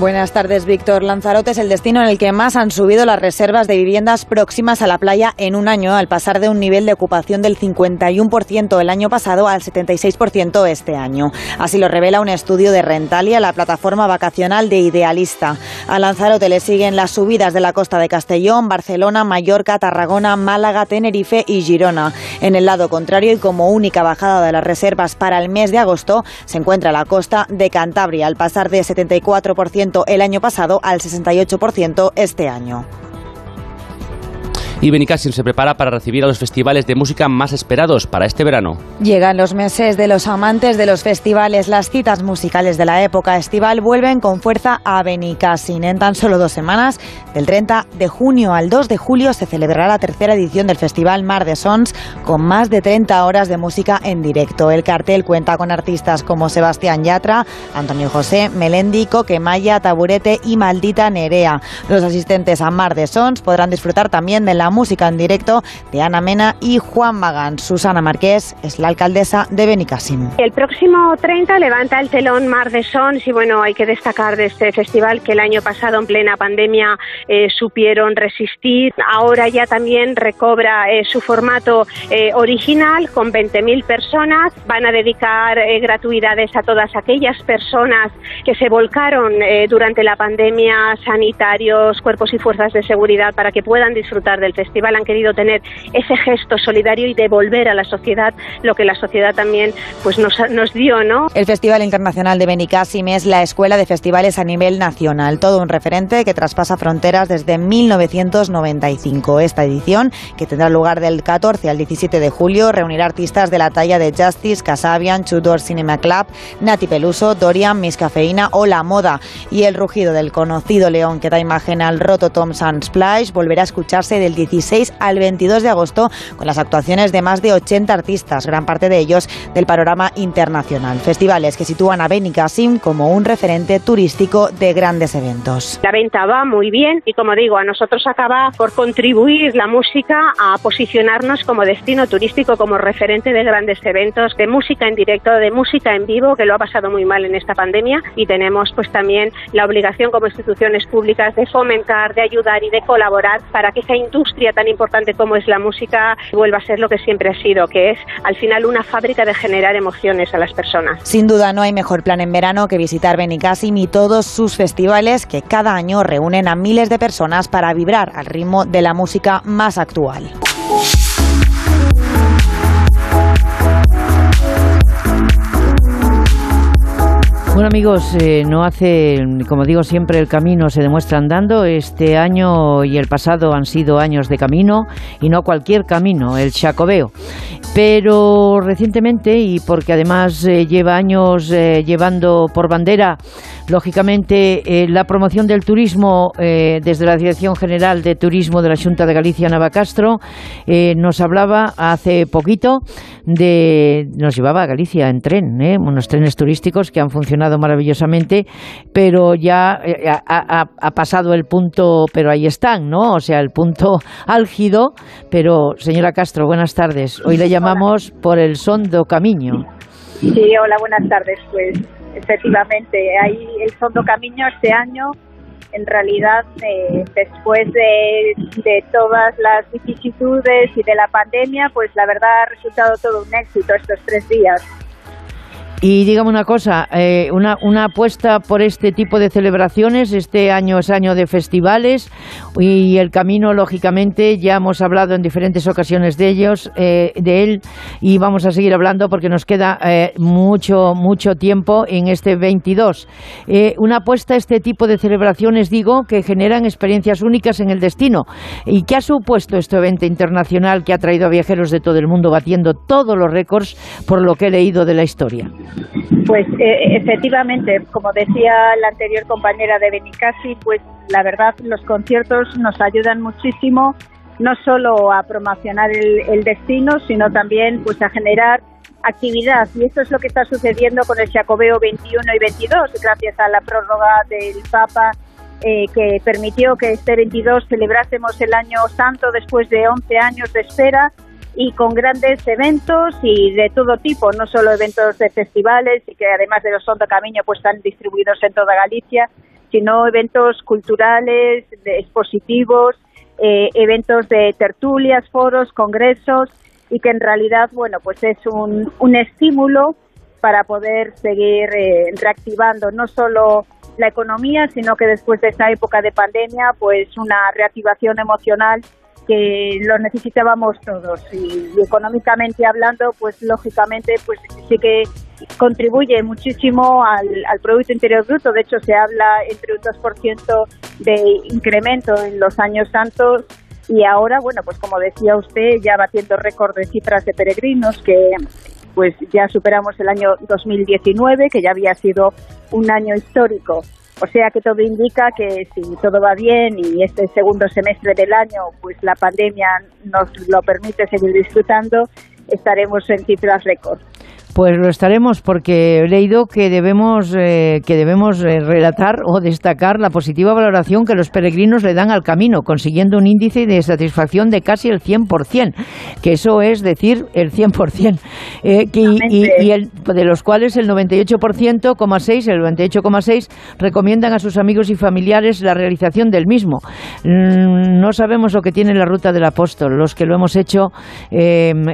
Buenas tardes, Víctor. Lanzarote es el destino en el que más han subido las reservas de viviendas próximas a la playa en un año, al pasar de un nivel de ocupación del 51% el año pasado al 76% este año. Así lo revela un estudio de Rentalia, la plataforma vacacional de Idealista. A Lanzarote le siguen las subidas de la costa de Castellón, Barcelona, Mallorca, Tarragona, Málaga, Tenerife y Girona. En el lado contrario y como única bajada de las reservas para el mes de agosto, se encuentra la costa de Cantabria, al pasar de 74% el año pasado al 68% este año. Y Benicassim se prepara para recibir a los festivales de música más esperados para este verano. Llegan los meses de los amantes de los festivales. Las citas musicales de la época estival vuelven con fuerza a Benicassim. En tan solo dos semanas, del 30 de junio al 2 de julio, se celebrará la tercera edición del Festival Mar de Sons con más de 30 horas de música en directo. El cartel cuenta con artistas como Sebastián Yatra, Antonio José, Melendi, Coquemaya, Taburete y Maldita Nerea. Los asistentes a Mar de Sons podrán disfrutar también de la música en directo de Ana Mena y Juan Magán. Susana Marqués es la alcaldesa de Benicassim. El próximo 30 levanta el telón Mar de Sons y bueno, hay que destacar de este festival que el año pasado en plena pandemia eh, supieron resistir. Ahora ya también recobra eh, su formato eh, original con 20.000 personas. Van a dedicar gratuidades a todas aquellas personas que se volcaron durante la pandemia, sanitarios, cuerpos y fuerzas de seguridad, para que puedan disfrutar del festival. Han querido tener ese gesto solidario y devolver a la sociedad lo que la sociedad también pues nos, nos dio, ¿no? El Festival Internacional de Benicassim es la escuela de festivales a nivel nacional, todo un referente que traspasa fronteras desde 1995. Esta edición, que tendrá lugar del 14 al 17 de julio, reunirá artistas de la talla de Justice, Casabian, Tudor Cinema Club, Nati Peluso, Dorian, Miss Cafeína o La Moda. Y el rugido del conocido león que da imagen al roto Tom Splash volverá a escucharse del 16 al 22 de agosto con las actuaciones de más de 80 artistas, gran parte de ellos del panorama internacional. Festivales que sitúan a Benicassim como un referente turístico de grandes eventos. La venta va muy bien y como digo, a nosotros acaba por contribuir la música a posicionarnos como destino turístico, como referente de grandes eventos, de música en directo, de música en vivo, que lo ha pasado muy mal en esta pandemia y tenemos pues también la obligación como instituciones públicas de fomentar, de ayudar y de colaborar para que esa industria tan importante como es la música vuelva a ser lo que siempre ha sido, que es al final una fábrica de generar emociones a las personas. Sin duda no hay mejor plan en verano que visitar Benicassim y todos sus festivales que cada año reúnen a miles de personas para vibrar al ritmo de la música más actual. Bueno amigos, eh, no hace, como digo siempre, el camino se demuestra andando. Este año y el pasado han sido años de camino y no cualquier camino, el chacobeo. Pero recientemente, y porque además eh, lleva años eh, llevando por bandera, lógicamente, la promoción del turismo desde la Dirección General de Turismo de la Junta de Galicia, Navacastro, nos hablaba hace poquito de... nos llevaba a Galicia en tren, unos trenes turísticos que han funcionado maravillosamente, pero ya eh, ha, pasado el punto, pero ahí están, ¿no? O sea, el punto álgido. Pero, señora Castro, buenas tardes. Hoy le llamamos por el son do camiño. Sí, hola, buenas tardes. Pues efectivamente, ahí el son do camiño este año en realidad eh, después de, de, todas las vicisitudes y de la pandemia, pues la verdad ha resultado todo un éxito estos tres días. Y dígame una cosa, eh, una, una apuesta por este tipo de celebraciones, este año es año de festivales y el camino, lógicamente, ya hemos hablado en diferentes ocasiones de ellos, eh, de él, y vamos a seguir hablando porque nos queda eh, mucho, mucho tiempo en este 22. una apuesta a este tipo de celebraciones, digo, que generan experiencias únicas en el destino. ¿Y qué ha supuesto este evento internacional que ha traído a viajeros de todo el mundo batiendo todos los récords por lo que he leído de la historia? Pues eh, efectivamente, como decía la anterior compañera de Benicasi, pues la verdad los conciertos nos ayudan muchísimo no solo a promocionar el, destino, sino también pues a generar actividad. Y esto es lo que está sucediendo con el Jacobeo 21 y 22, gracias a la prórroga del Papa eh, que permitió que este 22 celebrásemos el año santo después de 11 años de espera y con grandes eventos y de todo tipo, no solo eventos de festivales y que además de los Sonda Camino pues están distribuidos en toda Galicia, sino eventos culturales, de expositivos, eh, eventos de tertulias, foros, congresos y que en realidad, bueno, pues es un, un estímulo para poder seguir eh, reactivando no solo la economía, sino que después de esta época de pandemia, pues una reactivación emocional que lo necesitábamos todos. Y, económicamente hablando pues lógicamente pues sí que contribuye muchísimo al, Producto Interior Bruto. De hecho se habla entre un 2% de incremento en los años santos. Y ahora, bueno, pues como decía usted, ya batiendo récord de cifras de peregrinos que pues ya superamos el año 2019, que ya había sido un año histórico. O sea que todo indica que si todo va bien y este segundo semestre del año, pues la pandemia nos lo permite seguir disfrutando, estaremos en cifras récord. Pues lo estaremos porque he leído que debemos, eh, que debemos eh, relatar o destacar la positiva valoración que los peregrinos le dan al camino, consiguiendo un índice de satisfacción de casi el 100%, que eso es decir, el 100%, eh, y, y el, de los cuales el 98,6, el 98,6 recomiendan a sus amigos y familiares la realización del mismo. Mm, no sabemos lo que tiene la ruta del apóstol, los que lo hemos hecho,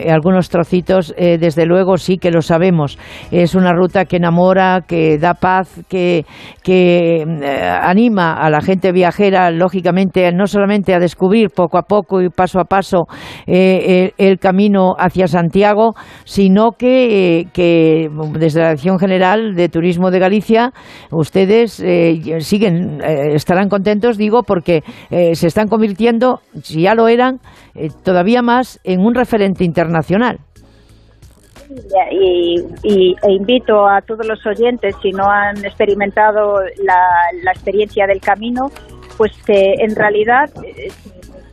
algunos trocitos, desde luego sí que los sabemos. Es una ruta que enamora, que da paz, que, que eh, anima a la gente viajera, lógicamente, no solamente a descubrir poco a poco y paso a paso eh, el, camino hacia Santiago, sino que, que, desde la Dirección General de Turismo de Galicia, ustedes eh, siguen, estarán contentos, digo, porque se están convirtiendo, si ya lo eran, todavía más en un referente internacional y, e invito a todos los oyentes, si no han experimentado la, la experiencia del camino, pues que en realidad eh,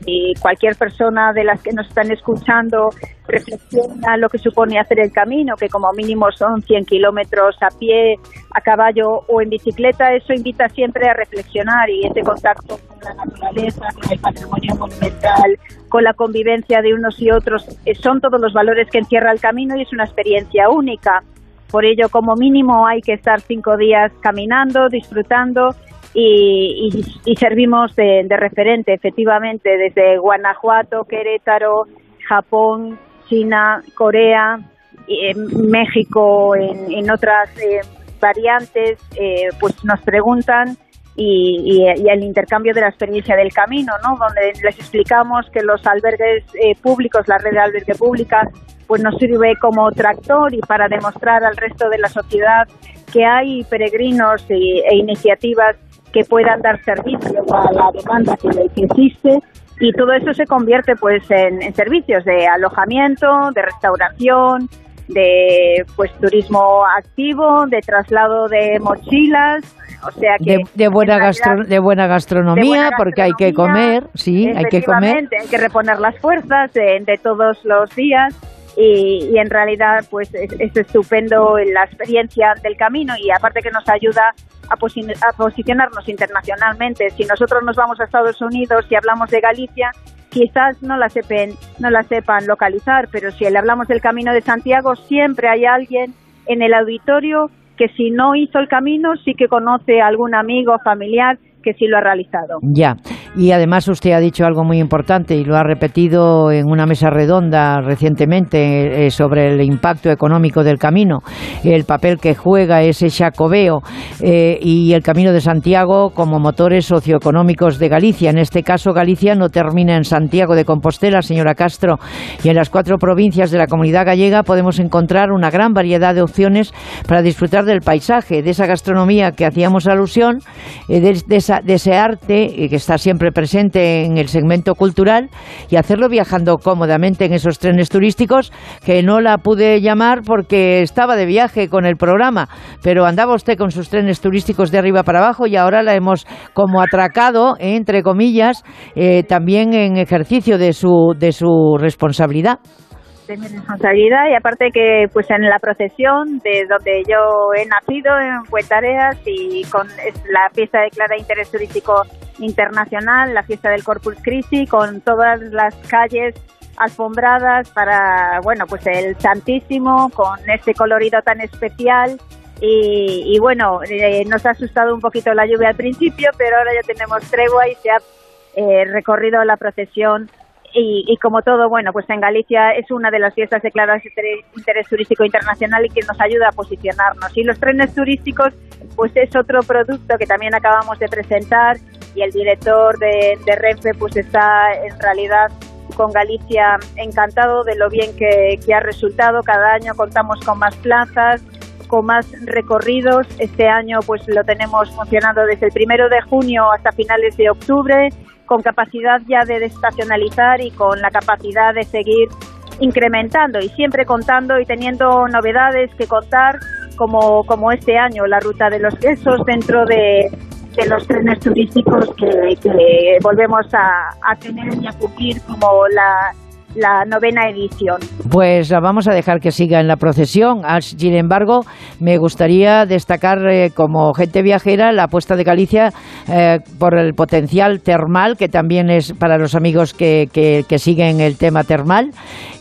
y cualquier persona de las que nos están escuchando reflexiona lo que supone hacer el camino, que como mínimo son 100 kilómetros a pie, a caballo o en bicicleta, eso invita siempre a reflexionar y ese contacto con la naturaleza, con el patrimonio monumental, con la convivencia de unos y otros, eh, son todos los valores que encierra el camino y es una experiencia única. Por ello, como mínimo, hay que estar cinco días caminando, disfrutando y, servimos de, referente, efectivamente, desde Guanajuato, Querétaro, Japón, China, Corea, eh, México, en, otras eh, variantes, eh, pues nos preguntan y, el intercambio de la experiencia del camino, ¿no? Donde les explicamos que los albergues públicos, la red de albergue pública, pues nos sirve como tractor y para demostrar al resto de la sociedad que hay peregrinos e iniciativas que puedan dar servicio a la demanda que, existe y todo eso se convierte pues en, servicios de alojamiento, de restauración, de pues turismo activo, de traslado de mochilas, o sea que de, buena de buena gastronomía porque hay que comer, sí, hay que comer, hay que reponer las fuerzas de, todos los días. Y, en realidad pues es, es, estupendo la experiencia del camino y aparte que nos ayuda a, posicionarnos internacionalmente. Si nosotros nos vamos a Estados Unidos y hablamos de Galicia, quizás no la, sepan, no la sepan localizar, pero si le hablamos del Camino de Santiago, siempre hay alguien en el auditorio que si no hizo el camino, sí que conoce a algún amigo, familiar que sí lo ha realizado. Ya, y además usted ha dicho algo muy importante y lo ha repetido en una mesa redonda recientemente eh, sobre el impacto económico del camino, el papel que juega ese chacobeo eh, y el Camino de Santiago como motores socioeconómicos de Galicia. En este caso, Galicia no termina en Santiago de Compostela, señora Castro, y en las cuatro provincias de la comunidad gallega podemos encontrar una gran variedad de opciones para disfrutar del paisaje, de esa gastronomía que hacíamos alusión, eh, de esa de ese arte que está siempre presente en el segmento cultural y hacerlo viajando cómodamente en esos trenes turísticos que no la pude llamar porque estaba de viaje con el programa, pero andaba usted con sus trenes turísticos de arriba para abajo y ahora la hemos como atracado, entre comillas, eh, también en ejercicio de su, de su responsabilidad mi responsabilidad y aparte que pues en la procesión de donde yo he nacido en Fuentareas y con la fiesta declarada de interés turístico internacional, la fiesta del Corpus Christi con todas las calles alfombradas para bueno pues el Santísimo con ese colorido tan especial. Y, bueno eh, nos ha asustado un poquito la lluvia al principio pero ahora ya tenemos tregua y se ha eh, recorrido la procesión y, como todo, bueno, pues en Galicia es una de las fiestas declaradas de interés turístico internacional y que nos ayuda a posicionarnos. Y los trenes turísticos, pues es otro producto que también acabamos de presentar y el director de, Renfe pues está en realidad con Galicia encantado de lo bien que, que ha resultado. Cada año contamos con más plazas, con más recorridos. Este año pues lo tenemos funcionando desde el primero de junio hasta finales de octubre con capacidad ya de desestacionalizar y con la capacidad de seguir incrementando y siempre contando y teniendo novedades que contar como, como este año, la ruta de los quesos dentro de, de los trenes turísticos que, que volvemos a, a tener y a cumplir como la la novena edición. Pues la vamos a dejar que siga en la procesión. Ah, sin embargo, me gustaría destacar eh, como gente viajera la apuesta de Galicia eh, por el potencial termal, que también es para los amigos que, que, siguen el tema termal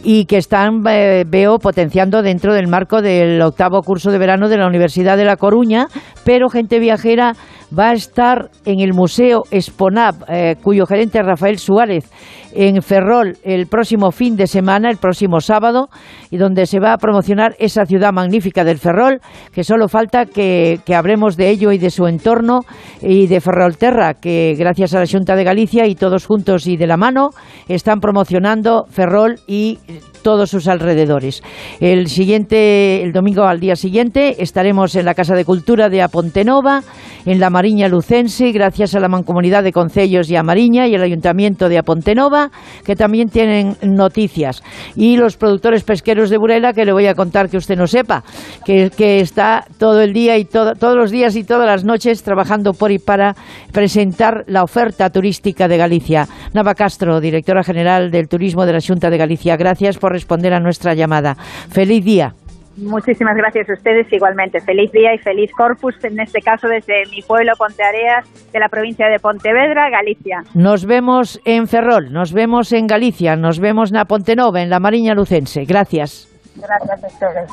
y que están, eh, veo, potenciando dentro del marco del octavo curso de verano de la Universidad de La Coruña, pero gente viajera va a estar en el Museo Esponab, cuyo gerente es Rafael Suárez en Ferrol el próximo fin de semana, el próximo sábado, y donde se va a promocionar esa ciudad magnífica del Ferrol, que solo falta que, que hablemos de ello y de su entorno y de Ferrolterra, que gracias a la Junta de Galicia y todos juntos y de la mano están promocionando Ferrol y todos sus alrededores. El siguiente, el domingo al día siguiente, estaremos en la Casa de Cultura de Apontenova, en la Mariña Lucense, gracias a la Mancomunidad de Concellos y a Mariña y el Ayuntamiento de Apontenova, que también tienen noticias. Y los productores pesqueros de Burela, que le voy a contar que usted no sepa, que, está todo el día y todos los días y todas las noches trabajando por y para presentar la oferta turística de Galicia. Nava Castro, directora general del Turismo de la Junta de Galicia, gracias por responder a nuestra llamada. Feliz día. Muchísimas gracias a ustedes igualmente. Feliz día y feliz corpus, en este caso desde mi pueblo Ponteareas, de la provincia de Pontevedra, Galicia. Nos vemos en Ferrol, nos vemos en Galicia, nos vemos en Pontenova, en la Mariña Lucense. Gracias. Gracias a ustedes.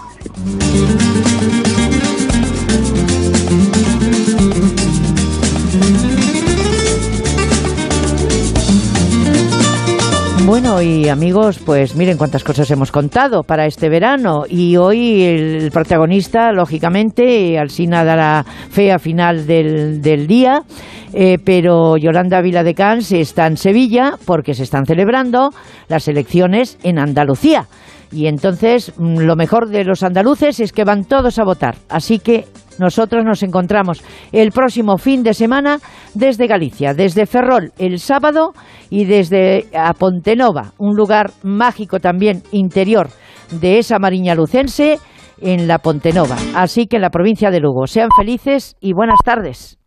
Bueno, y amigos, pues miren cuántas cosas hemos contado para este verano. Y hoy el protagonista, lógicamente, Alsina dará fea final del, del día, eh, pero Yolanda Vila de Cans está en Sevilla porque se están celebrando las elecciones en Andalucía. Y entonces mm, lo mejor de los andaluces es que van todos a votar. Así que nosotros nos encontramos el próximo fin de semana desde Galicia, desde Ferrol el sábado y desde Pontenova, un lugar mágico también interior de esa Mariña Lucense en la Pontenova, así que en la provincia de Lugo. Sean felices y buenas tardes.